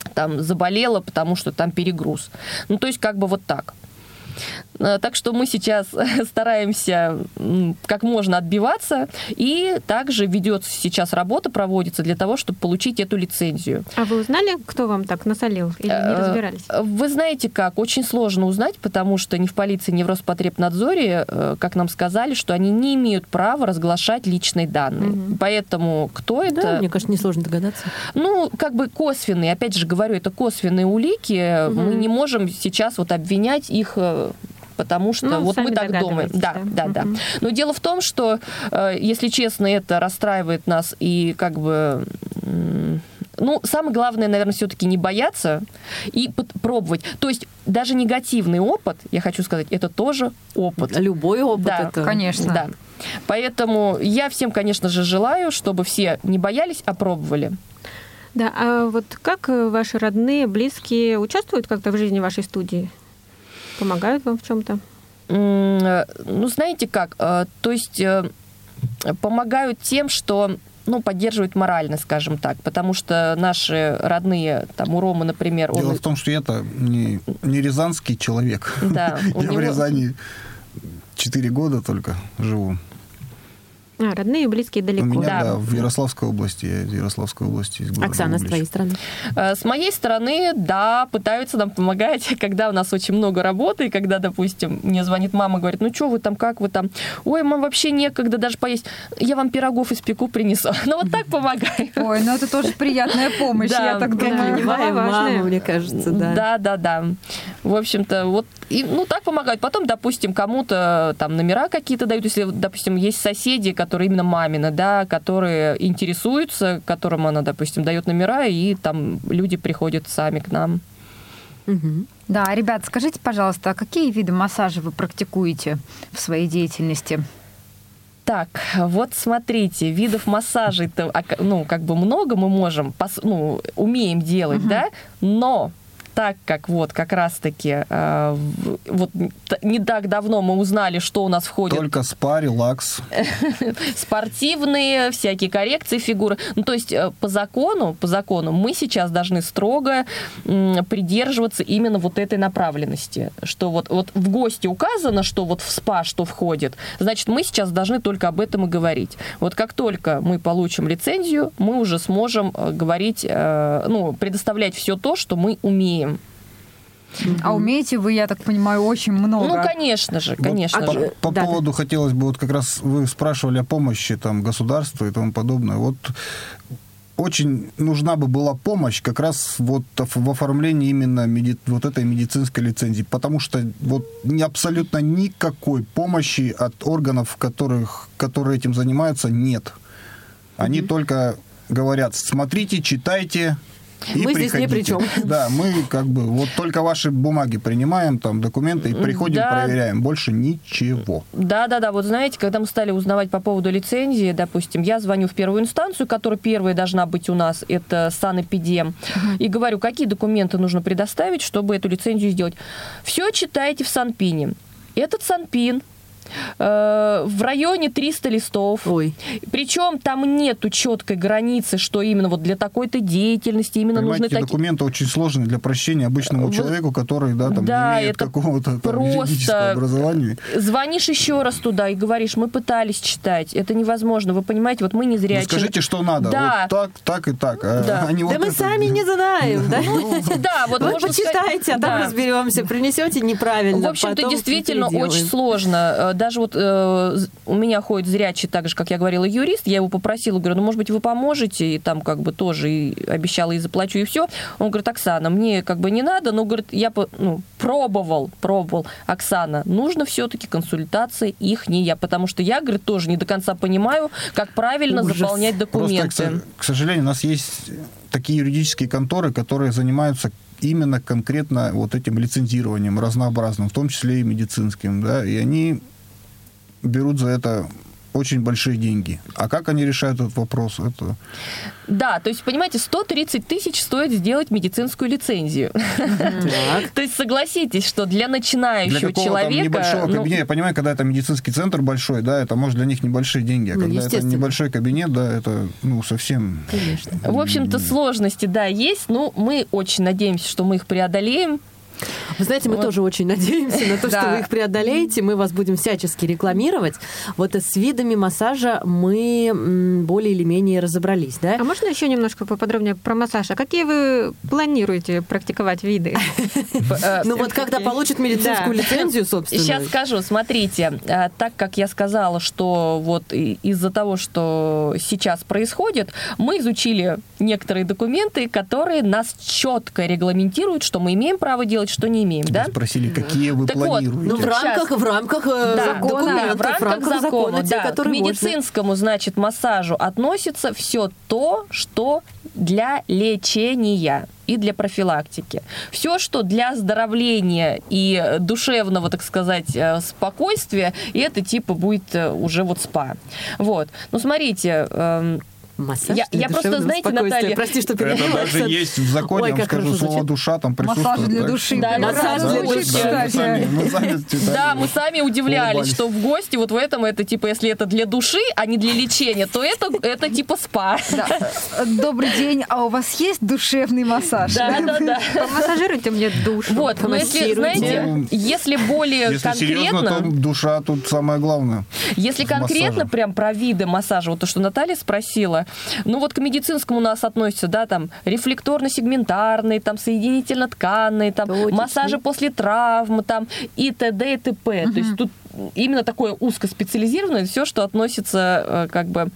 там заболела, потому что там перегруз. Ну, то есть как бы вот так. Э, Так что мы сейчас [LAUGHS] стараемся как можно отбиваться, и также ведется сейчас работа, проводится для того, чтобы получить эту лицензию. А вы узнали, кто вам так насолил? Или не Э, разбирались? Вы знаете как, очень сложно узнать, потому что ни в полиции, ни в Роспотребнадзоре, э, как нам сказали, что они не имеют права разглашать личные данные. Поэтому кто это? Да, мне кажется, несложно догадаться. Ну, как бы косвенные, опять же говорю, это косвенные улики. Мы не можем сейчас вот обвинять их э, потому что Ну, вот мы так думаем. Да, да. да, да. Мгм. Но дело в том, что, э, если честно, это расстраивает нас и как бы... Ну, самое главное, наверное, все-таки не бояться и пробовать. То есть даже негативный опыт, я хочу сказать, это тоже опыт. Любой опыт Да, это... Конечно. Да. Поэтому я всем, конечно же, желаю, чтобы все не боялись, а пробовали. Да, а вот как э, ваши родные, близкие участвуют как-то в жизни вашей студии? Помогают вам в чем-то? Э, Ну, знаете как, э, то есть э, помогают тем, что ну, поддерживают морально, скажем так, потому что наши родные, там, у Ромы, например, он... Дело в том, что я-то не, не рязанский человек. Да, [LAUGHS] Я в него- Рязани 4 года только живу. А, родные и близкие У далеко. меня, Да. да, в Ярославской области. Я из Ярославской области, из Оксана, с Углич. твоей стороны. Э, С моей стороны, да, пытаются нам помогать, [LAUGHS] когда у нас очень много работы, и когда, допустим, мне звонит мама, говорит, ну что вы там, как вы там? Ой, мам, вообще некогда даже поесть. Я вам пирогов испеку принесу. [LAUGHS] Ну вот так помогаю. [LAUGHS] Ой, ну это тоже приятная помощь, я так думаю. Маму, мне кажется, да. Да, да, да. В общем-то, вот, и, ну, так помогают. Потом, допустим, кому-то там номера какие-то дают, если, допустим, есть соседи, которые именно мамины, да, которые интересуются, которым она, допустим, дает номера, и там люди приходят сами к нам. Мгм. Да, ребят, скажите, пожалуйста, а какие виды массажа вы практикуете в своей деятельности? Так, вот смотрите, видов массажей, ну, как бы много мы можем, ну, умеем делать, да, но так как вот как раз-таки э, вот не так давно мы узнали, что у нас входит Только спа, релакс. [LAUGHS] спортивные, всякие коррекции фигуры. Ну, то есть э, по закону, по закону мы сейчас должны строго придерживаться именно вот этой направленности, что вот, вот в гости указано, что вот в спа что входит, значит, мы сейчас должны только об этом и говорить. Вот как только мы получим лицензию, мы уже сможем э, говорить, э, ну, предоставлять все то, что мы умеем. А умеете вы, я так понимаю, очень много. Ну, конечно же, Вот конечно по, же. по Да, поводу хотелось бы, вот как раз вы спрашивали о помощи там государства и тому подобное. Вот очень нужна бы была помощь как раз вот в оформлении именно меди- вот этой медицинской лицензии, потому что вот ни- абсолютно никакой помощи от органов, которых, которые этим занимаются, нет. Они только говорят, смотрите, читайте, и Мы здесь ни при приходите». чем. Да, мы как бы вот только ваши бумаги принимаем, там документы и приходим, Да. проверяем. Больше ничего. Да, да, да. Вот знаете, когда мы стали узнавать по поводу лицензии, допустим, я звоню в первую инстанцию, которая первая должна быть у нас, это санэпидем, и говорю, какие документы нужно предоставить, чтобы эту лицензию сделать. Все читайте в Санпине. Этот Санпин э, в районе 300 листов. Ой. Причем там нету четкой границы, что именно вот для такой-то деятельности именно Понимаете, нужны эти такие... документы очень сложные для прощения обычному Вы- человеку, который, да, там, Да, не имеет это какого-то там, просто- образования. Звонишь еще раз туда и говоришь, мы пытались читать, это невозможно. Вы понимаете, вот мы не зря Ну, скажите, что надо. Да. Вот так, так и так. А Да. они Да вот мы это- сами не знаем, да? Да, вот Вы почитайте, а там Да. разберемся. Принесете неправильно. В общем-то, действительно очень сложно. Даже вот э, у меня ходит зрячий, так же, как я говорила, юрист. Я его попросила, говорю, ну, может быть, вы поможете? И там как бы тоже и обещала и заплачу, и все. Он говорит, Оксана, мне как бы не надо, но, говорит, я ну, пробовал, пробовал. Оксана, нужно все-таки консультации их не я, потому что я, говорит, тоже не до конца понимаю, как правильно Ужас. заполнять Просто, к документы. со- к сожалению, у нас есть такие юридические конторы, которые занимаются именно конкретно вот этим лицензированием разнообразным, в том числе и медицинским, да, и они берут за это очень большие деньги. А как они решают этот вопрос? Это... Да, то есть, понимаете, 130 тысяч стоит сделать медицинскую лицензию. То есть согласитесь, что для Для начинающего человека... небольшого ну, кабинета, я понимаю, когда это медицинский центр большой, да, это может для них небольшие деньги, а Ну, когда это естественно. небольшой кабинет, да, это, ну, совсем... Конечно. В общем-то, сложности, да, есть, но мы очень надеемся, что мы их преодолеем. Вы знаете, мы Вот. тоже очень надеемся на то, что [LAUGHS] вы их преодолеете. Мы вас будем всячески рекламировать. Вот с видами массажа мы более или менее разобрались, да? А можно еще немножко поподробнее про массаж? А какие вы планируете практиковать виды? [LAUGHS] Э, [LAUGHS] Ну вот когда получит медицинскую лицензию, собственно. Сейчас скажу, смотрите, э, так как я сказала, что вот из-за того, что сейчас происходит, мы изучили некоторые документы, которые нас четко регламентируют, что мы имеем право делать, что не имеем, да? Спросили, какие вы Так вот, планируете. Ну, в рамках, в рамках э, Да, документов, в рамках закона, те, да. которые К можно. медицинскому, значит, массажу относится все то, что для лечения и для профилактики. Все, что для оздоровления и душевного, так сказать, э, спокойствия, и это типа будет э, уже вот спа. Вот. Ну, смотрите, эм, Массаж Я- для я просто, знаете. Наталья, Прости, что Это перебила. даже есть в законе, Ой, я вам как скажу, слово звучит. душа там присутствует. Массаж для души. Да, да, Массаж да, для души. звучит. Да, мы сами- мы сами читали. Да, мы сами удивлялись, что в гости вот в этом это типа, если это для души, а не для лечения, то это, это типа спа. Да. Добрый день, а у вас есть душевный массаж? Да, да, да. Помассажируйте мне душу. Вот, но если, Помассируйте. знаете, Ну, если более Если серьезно, конкретно, то душа тут самое главное. если конкретно прям про виды массажа, вот то, что Наталья спросила, ну вот к медицинскому у нас относятся, да, там, рефлекторно-сегментарные, там, соединительно-тканные, там, Точечный. массажи после травмы, там, и т.д. и т.п. То есть тут именно такое узкоспециализированное все, что относится э, как бы...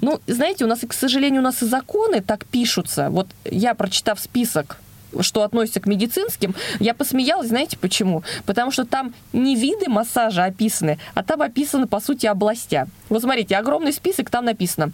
Ну, знаете, у нас, к сожалению, у нас и законы так пишутся. Вот я, прочитав список что относится к медицинским, я посмеялась, знаете почему? Потому что там не виды массажа описаны, а там описаны, по сути, областя. Вот смотрите, огромный список, там написано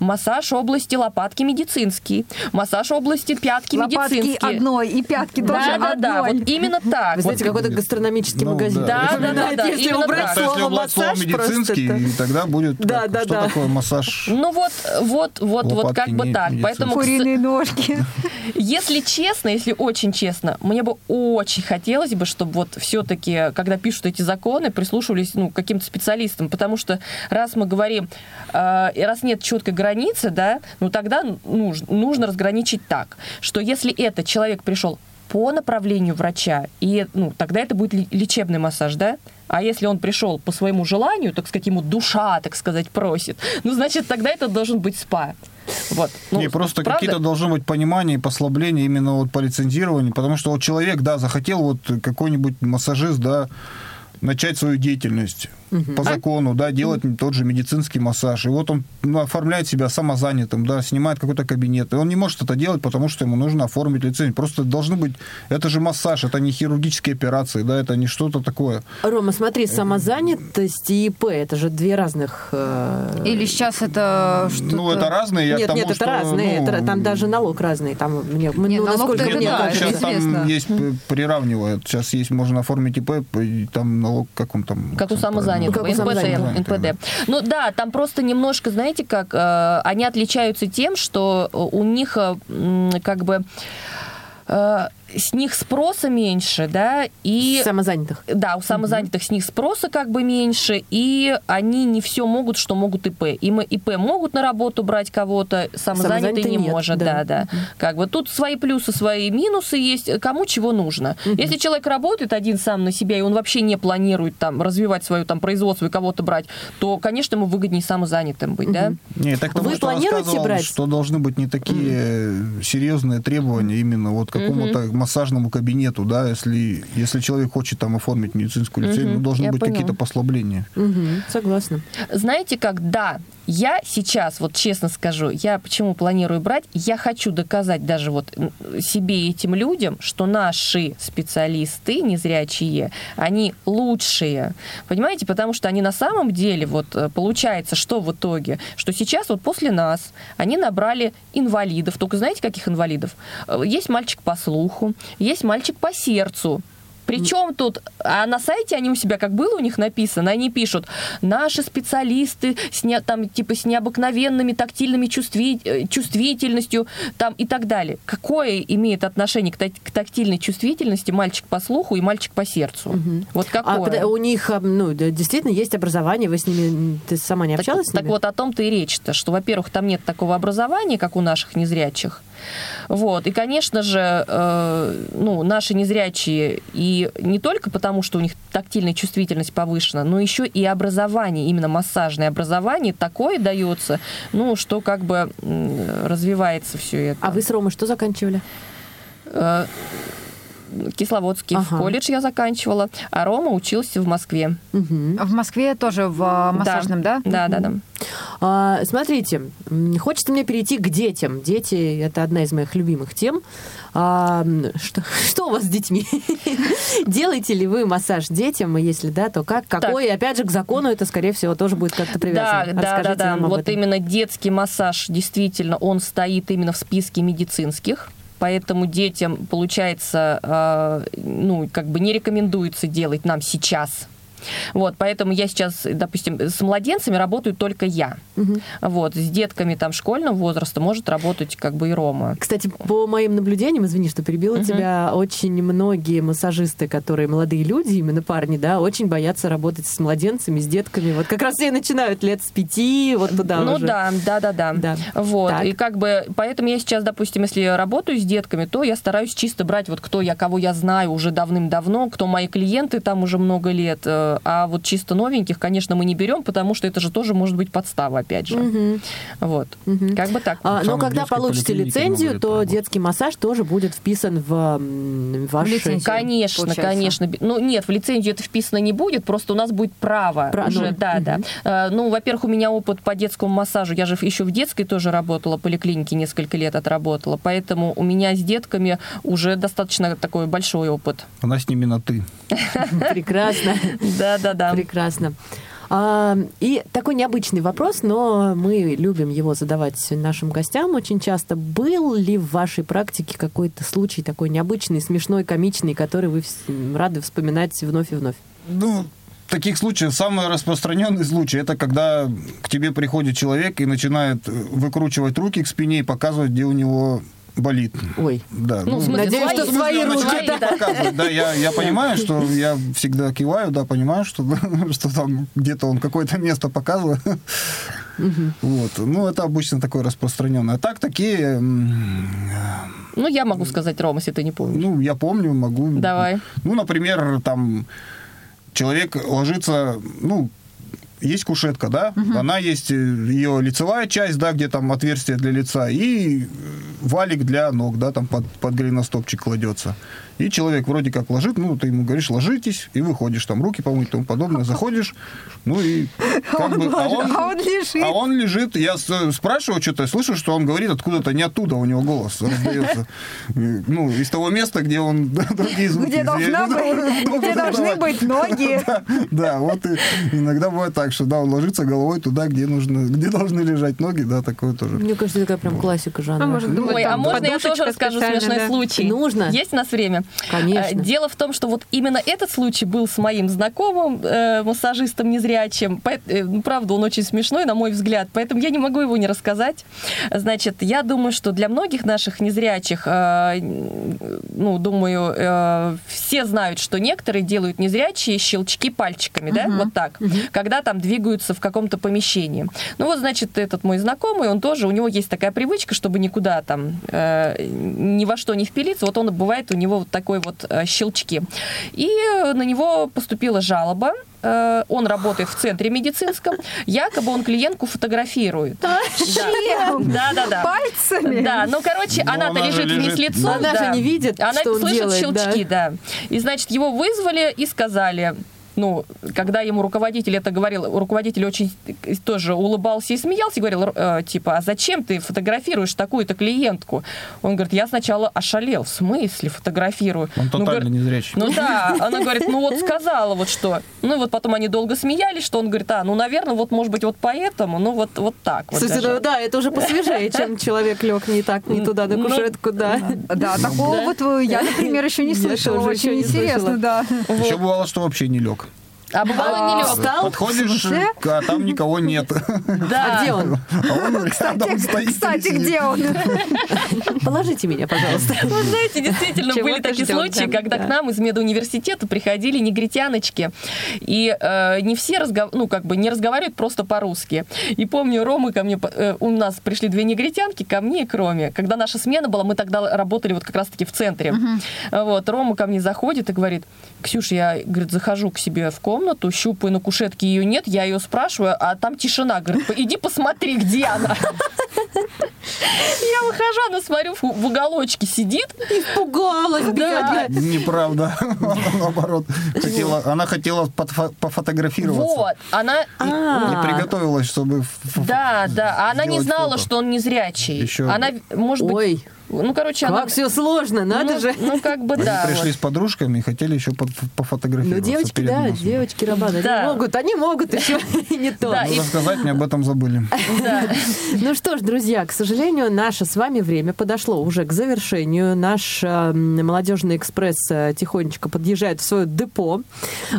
массаж области лопатки медицинский, массаж области пятки Лопатки медицинский. одной и пятки тоже Да, да, да, одной. вот именно так. Вы знаете, Вот- какой-то гастрономический Ну, магазин. да. Да, да, да, Если именно убрать так. Слово массаж, просто медицинский, и тогда будет Да, как, да, что да. такое массаж. Ну вот, вот, вот, вот как бы так. медицинские. Поэтому, Куриные ножки. [LAUGHS] если честно, если очень честно, мне бы очень хотелось бы, чтобы вот все-таки, когда пишут эти законы, прислушивались ну, к каким-то специалистам, потому что раз мы говорим, э, раз нет четкой границы, да, ну тогда нужно, нужно разграничить так, что если этот человек пришел по направлению врача, и ну, тогда это будет лечебный массаж, да? А если он пришел по своему желанию, так сказать, ему душа, так сказать, просит, ну, значит, тогда это должен быть спа. Вот. Ну, Не, просто правда? какие-то должны быть понимания и послабления именно вот по лицензированию, потому что вот человек, да, захотел вот какой-нибудь массажист, да, начать свою деятельность по закону, да, делать тот же медицинский массаж. И вот он ну, оформляет себя самозанятым, да, снимает какой-то кабинет. И он не может это делать, потому что ему нужно оформить лицензию. Просто должны быть... Это же массаж, это не хирургические операции, да, это не что-то такое. Рома, смотри, самозанятость и ИП, это же две разных... э, Или сейчас это что-то... Ну, это разные. Я Нет, тому, нет, это что, разные. ну, это- там даже налог разный. Там мне, Не, ну, налог насколько это мне да, сейчас там известно. есть п- приравнивают. Сейчас есть, можно оформить ИП, и там налог, как он там... Как у самозанятого, Как у НПД. НПД. Ну да, там просто немножко, знаете, как э, они отличаются тем, что у них э, как бы э, с них спроса меньше, да, и Самозанятых. да, у самозанятых с них спроса как бы меньше, и они не все могут, что могут ИП. Им ИП могут на работу брать кого-то, самозанятый Самозанятый не нет, может, да. да, да. Как бы тут свои плюсы, свои минусы есть, кому чего нужно. Если человек работает один сам на себя, и он вообще не планирует там развивать свое там производство и кого-то брать, то, конечно, ему выгоднее самозанятым быть, да. Не, так тому, Вы что планируете брать? что должны быть не такие серьезные требования именно вот какому-то массажному кабинету, да, если, если человек хочет там оформить медицинскую лицензию, ну, должны быть какие-то послабления. Мгм, согласна. Знаете как, да, я сейчас, вот честно скажу, я почему планирую брать, я хочу доказать даже вот себе и этим людям, что наши специалисты незрячие, они лучшие, понимаете, потому что они на самом деле, вот э, получается, что в итоге, что сейчас вот после нас они набрали инвалидов, только знаете, каких инвалидов? Э, Есть мальчик по слуху, есть мальчик по сердцу, причем тут, а на сайте они у себя, как было у них написано, они пишут, наши специалисты с не, там, типа, с необыкновенными тактильными чувстви, э, чувствительностью там, и так далее. Какое имеет отношение к, та- к тактильной чувствительности мальчик по слуху и мальчик по сердцу? Вот А какое? пода- у них, а, ну, действительно есть образование, вы с ними, ты сама не Так- общалась с так, ними? вот о том-то и речь-то, что, во-первых, там нет такого образования, как у наших незрячих. Вот. И, конечно же, э, ну, наши незрячие, и не только потому, что у них тактильная чувствительность повышена, но еще и образование, именно массажное образование такое дается, ну, что как бы развивается все это. А вы с Ромой что заканчивали? Э, Кисловодский Ага. колледж я заканчивала, а Рома учился в Москве. Мгм. В Москве тоже в а, массажном, да? Да, да, да. А, смотрите, хочется мне перейти к детям. Дети – это одна из моих любимых тем. А, что, [LAUGHS] что у вас с детьми? [LAUGHS] Делаете ли вы массаж детям? И если да, то как? Какой? И опять же, к закону это, скорее всего, тоже будет как-то привязано. Да, да, да, Расскажите да. нам об Вот этом. именно детский массаж, действительно, он стоит именно в списке медицинских. Поэтому детям, получается, э, ну, как бы не рекомендуется делать нам сейчас. Вот, поэтому я сейчас, допустим, с младенцами работаю только я. Вот, с детками там школьного возраста может работать как бы и Рома. Кстати, по моим наблюдениям, извини, что перебила Мгм. тебя, очень многие массажисты, которые молодые люди, именно парни, да, очень боятся работать с младенцами, с детками. Вот как раз все и начинают лет с пяти, вот туда ну уже. да, да, да, да. Да. Вот. Так. И как бы, поэтому я сейчас, допустим, если работаю с детками, то я стараюсь чисто брать вот кто я, кого я знаю уже давным-давно, кто мои клиенты там уже много лет. А вот чисто новеньких, конечно, мы не берем, потому что это же тоже может быть подстава, опять же. Мгм. Вот. Мгм. Как бы так. А, но в когда получите лицензию, то проработал. детский массаж тоже будет вписан в ваши... лицензию. Конечно, получается. конечно. Ну, нет, в лицензию это вписано не будет, просто у нас будет право. Про- уже, ну, да, да. Э, Ну, во-первых, у меня опыт по детскому массажу. Я же еще в детской тоже работала, поликлинике несколько лет отработала, поэтому у меня с детками уже достаточно такой большой опыт. Она с ними на «ты». Прекрасно. [LAUGHS] Да, да, да. Прекрасно. А, и такой необычный вопрос, но мы любим его задавать нашим гостям очень часто. Был ли в вашей практике какой-то случай такой необычный, смешной, комичный, который вы рады вспоминать вновь и вновь? Ну, таких случаев самый распространенный случай это когда к тебе приходит человек и начинает э, выкручивать руки к спине и показывать, где у него болит. Ой. Да. Ну, смысле, Надеюсь, свои, что свои свои, да. да. я, я понимаю, что я всегда киваю, да, понимаю, что, [LAUGHS] что там где-то он какое-то место показывает. Вот. Ну, это обычно такое распространенное. А так такие, Ну, я могу сказать, Рома, если ты не помнишь. ну, я помню, могу. Давай. Ну, например, там человек ложится, ну, есть кушетка, да, она есть э, ее лицевая часть, да, где там отверстие для лица, и э, валик для ног, да, там под, под голеностопчик кладется. И человек вроде как ложит, ну, ты ему говоришь, ложитесь, и выходишь, там руки помыть и тому подобное, заходишь, ну и [LAUGHS] как бы... А он лежит. А он лежит, я с- спрашиваю что-то, слышу, что он говорит откуда-то не оттуда, у него голос раздается. Э, Ну, из того места, где он [LAUGHS] другие звуки Где [LAUGHS] должны быть ноги. Да, вот иногда бывает так, что да, он ложится головой туда, где нужно, где должны лежать ноги, да, такое тоже. Мне кажется, такая прям классика жанра. А Ой, а можно я тоже расскажу смешной случай? Нужно. Есть у нас время? Конечно. Э, Дело в том, что вот именно этот случай был с моим знакомым э, массажистом незрячим. Поэт- э, ну, правда, он очень смешной, на мой взгляд, поэтому я не могу его не рассказать. Значит, я думаю, что для многих наших незрячих, э, ну, думаю, э, все знают, что некоторые делают незрячие щелчки пальчиками, да, вот так, когда там двигаются в каком-то помещении. Ну вот, значит, этот мой знакомый, он тоже, у него есть такая привычка, чтобы никуда там э, ни во что не впилиться, вот он бывает у него вот такой вот э, щелчки. И э, на него поступила жалоба, Э, он работает в центре медицинском, якобы он клиентку фотографирует. Да, да, да. да. Пальцами. Да, ну, короче, она-то она лежит в лежит. лицом. Она же не видит, Она что он слышит делает, щелчки, да. И, значит, его вызвали и сказали, ну, когда ему руководитель это говорил, руководитель очень тоже улыбался и смеялся, и говорил, э, типа, а зачем ты фотографируешь такую-то клиентку? Он говорит, я сначала ошалел, в смысле фотографирую? Он Ну, тотально говорит, незрячий. ну да, она говорит, ну вот сказала вот что. Ну и вот потом они долго смеялись, что он говорит, а, ну, наверное, вот может быть вот поэтому, ну вот, вот так вот. Слушайте, даже». ну да, это уже посвежее, чем человек лег не так, не туда, на Ну, кушетку, да. Да, такого вот э, я, например, еще не слышала. Очень интересно, да. Еще бывало, что вообще не лег. А бывало не лег. Встал? Подходишь, а там никого нет. [LAUGHS] Да. А где он? А он рядом стоит. Кстати, где он? [LAUGHS] Положите меня, пожалуйста. Вы знаете, действительно, Чего были такие ждёт, случаи, да. когда Да. к нам из медуниверситета приходили негритяночки, и э, не все разгов... ну, как бы не разговаривают просто по-русски. И помню, Рома ко мне, э, у нас пришли две негритянки, ко мне и к Роме. Когда наша смена была, мы тогда работали вот как раз-таки в центре. Вот, Рома ко мне заходит и говорит, Ксюша, я, говорит, захожу к себе в комнату, щупаю на кушетке, ее нет, я ее спрашиваю, а там тишина. Говорит, иди посмотри, где она. Я выхожу, она, смотрю, в уголочке сидит, Испугалась, бедная. Неправда. [LAUGHS] Наоборот. Хотела, она хотела пофотографироваться. Вот, она... Не А. приготовилась, чтобы... Да, да, а она не знала, что он незрячий. Она, может быть... Ну, короче, она... как все сложно, надо ну, же. ну, как бы Они да. пришли вот. с подружками и хотели еще Ну, пофотографироваться. девочки, перед да, носом. девочки Рабана, Да. они могут, они могут еще [LAUGHS] не то. Да, Надо сказать, мне об этом забыли. [LAUGHS] Да. Ну что ж, друзья, к сожалению, наше с вами время подошло уже к завершению. Наш э, молодежный экспресс э, тихонечко подъезжает в свое депо.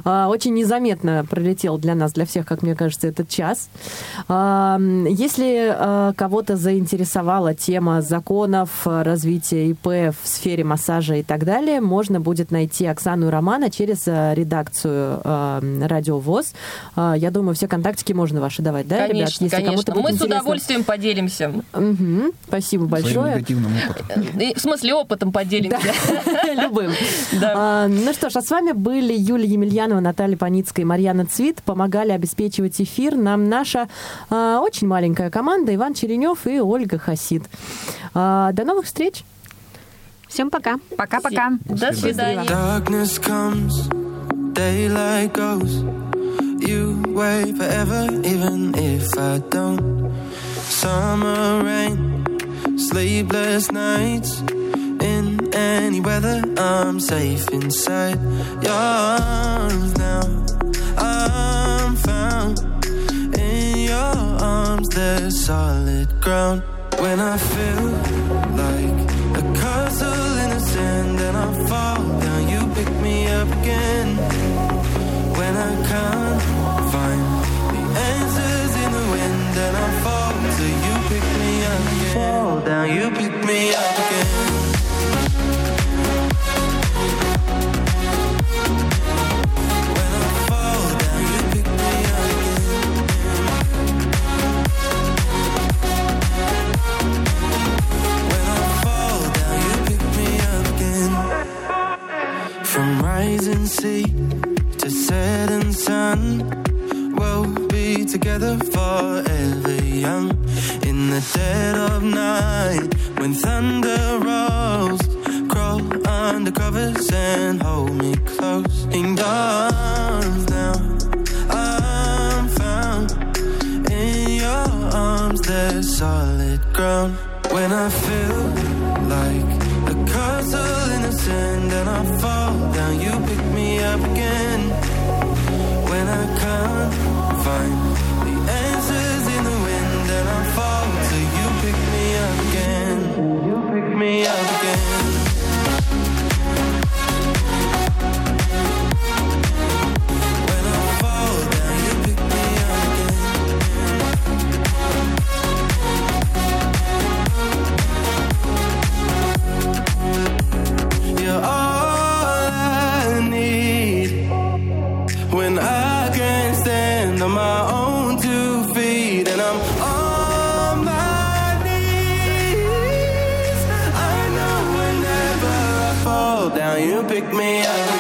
А, очень незаметно пролетел для нас, для всех, как мне кажется, этот час. Если э, кого-то заинтересовала тема законов, э, развития ИП в сфере массажа и так далее, можно будет найти Оксану и Романа через э, редакцию э, Радио ВОЗ. А, я думаю, все контактики можно ваши давать, да, ребят? Конечно, Если кому-то конечно. Мы с интересно. удовольствием поделимся. Мгм. Спасибо Своим большое. негативным опытом. И, в смысле, опытом поделимся. [LAUGHS] Любым. А, Ну что ж, а с вами были Юлия Емельянова, Наталья Паницкая и Марьяна Цвит. Помогали обеспечивать эфир нам наша очень маленькая команда Иван Черенев и Ольга Хасид. А, До новых встреч! Всем пока. Пока-пока. До свидания. Darkness comes, daylight goes. You wait forever, even if I don't. Summer rain, sleepless nights. In any weather, I'm safe inside your arms now. I'm found in your arms, there's solid ground. When I feel up again. When I can't find the answers in the wind and I fall till you pick me up again. Fall down, you pick me up again. Sun. We'll be together forever young. In the dead of night, when thunder rolls, crawl under covers and hold me close. In your arms now, I'm found. In your arms, there's solid ground. When I feel like a castle in the sand and I fall down, you pick up again. When I can't find the answers in the wind and I fall till you pick me up again. You pick me up again. Me up.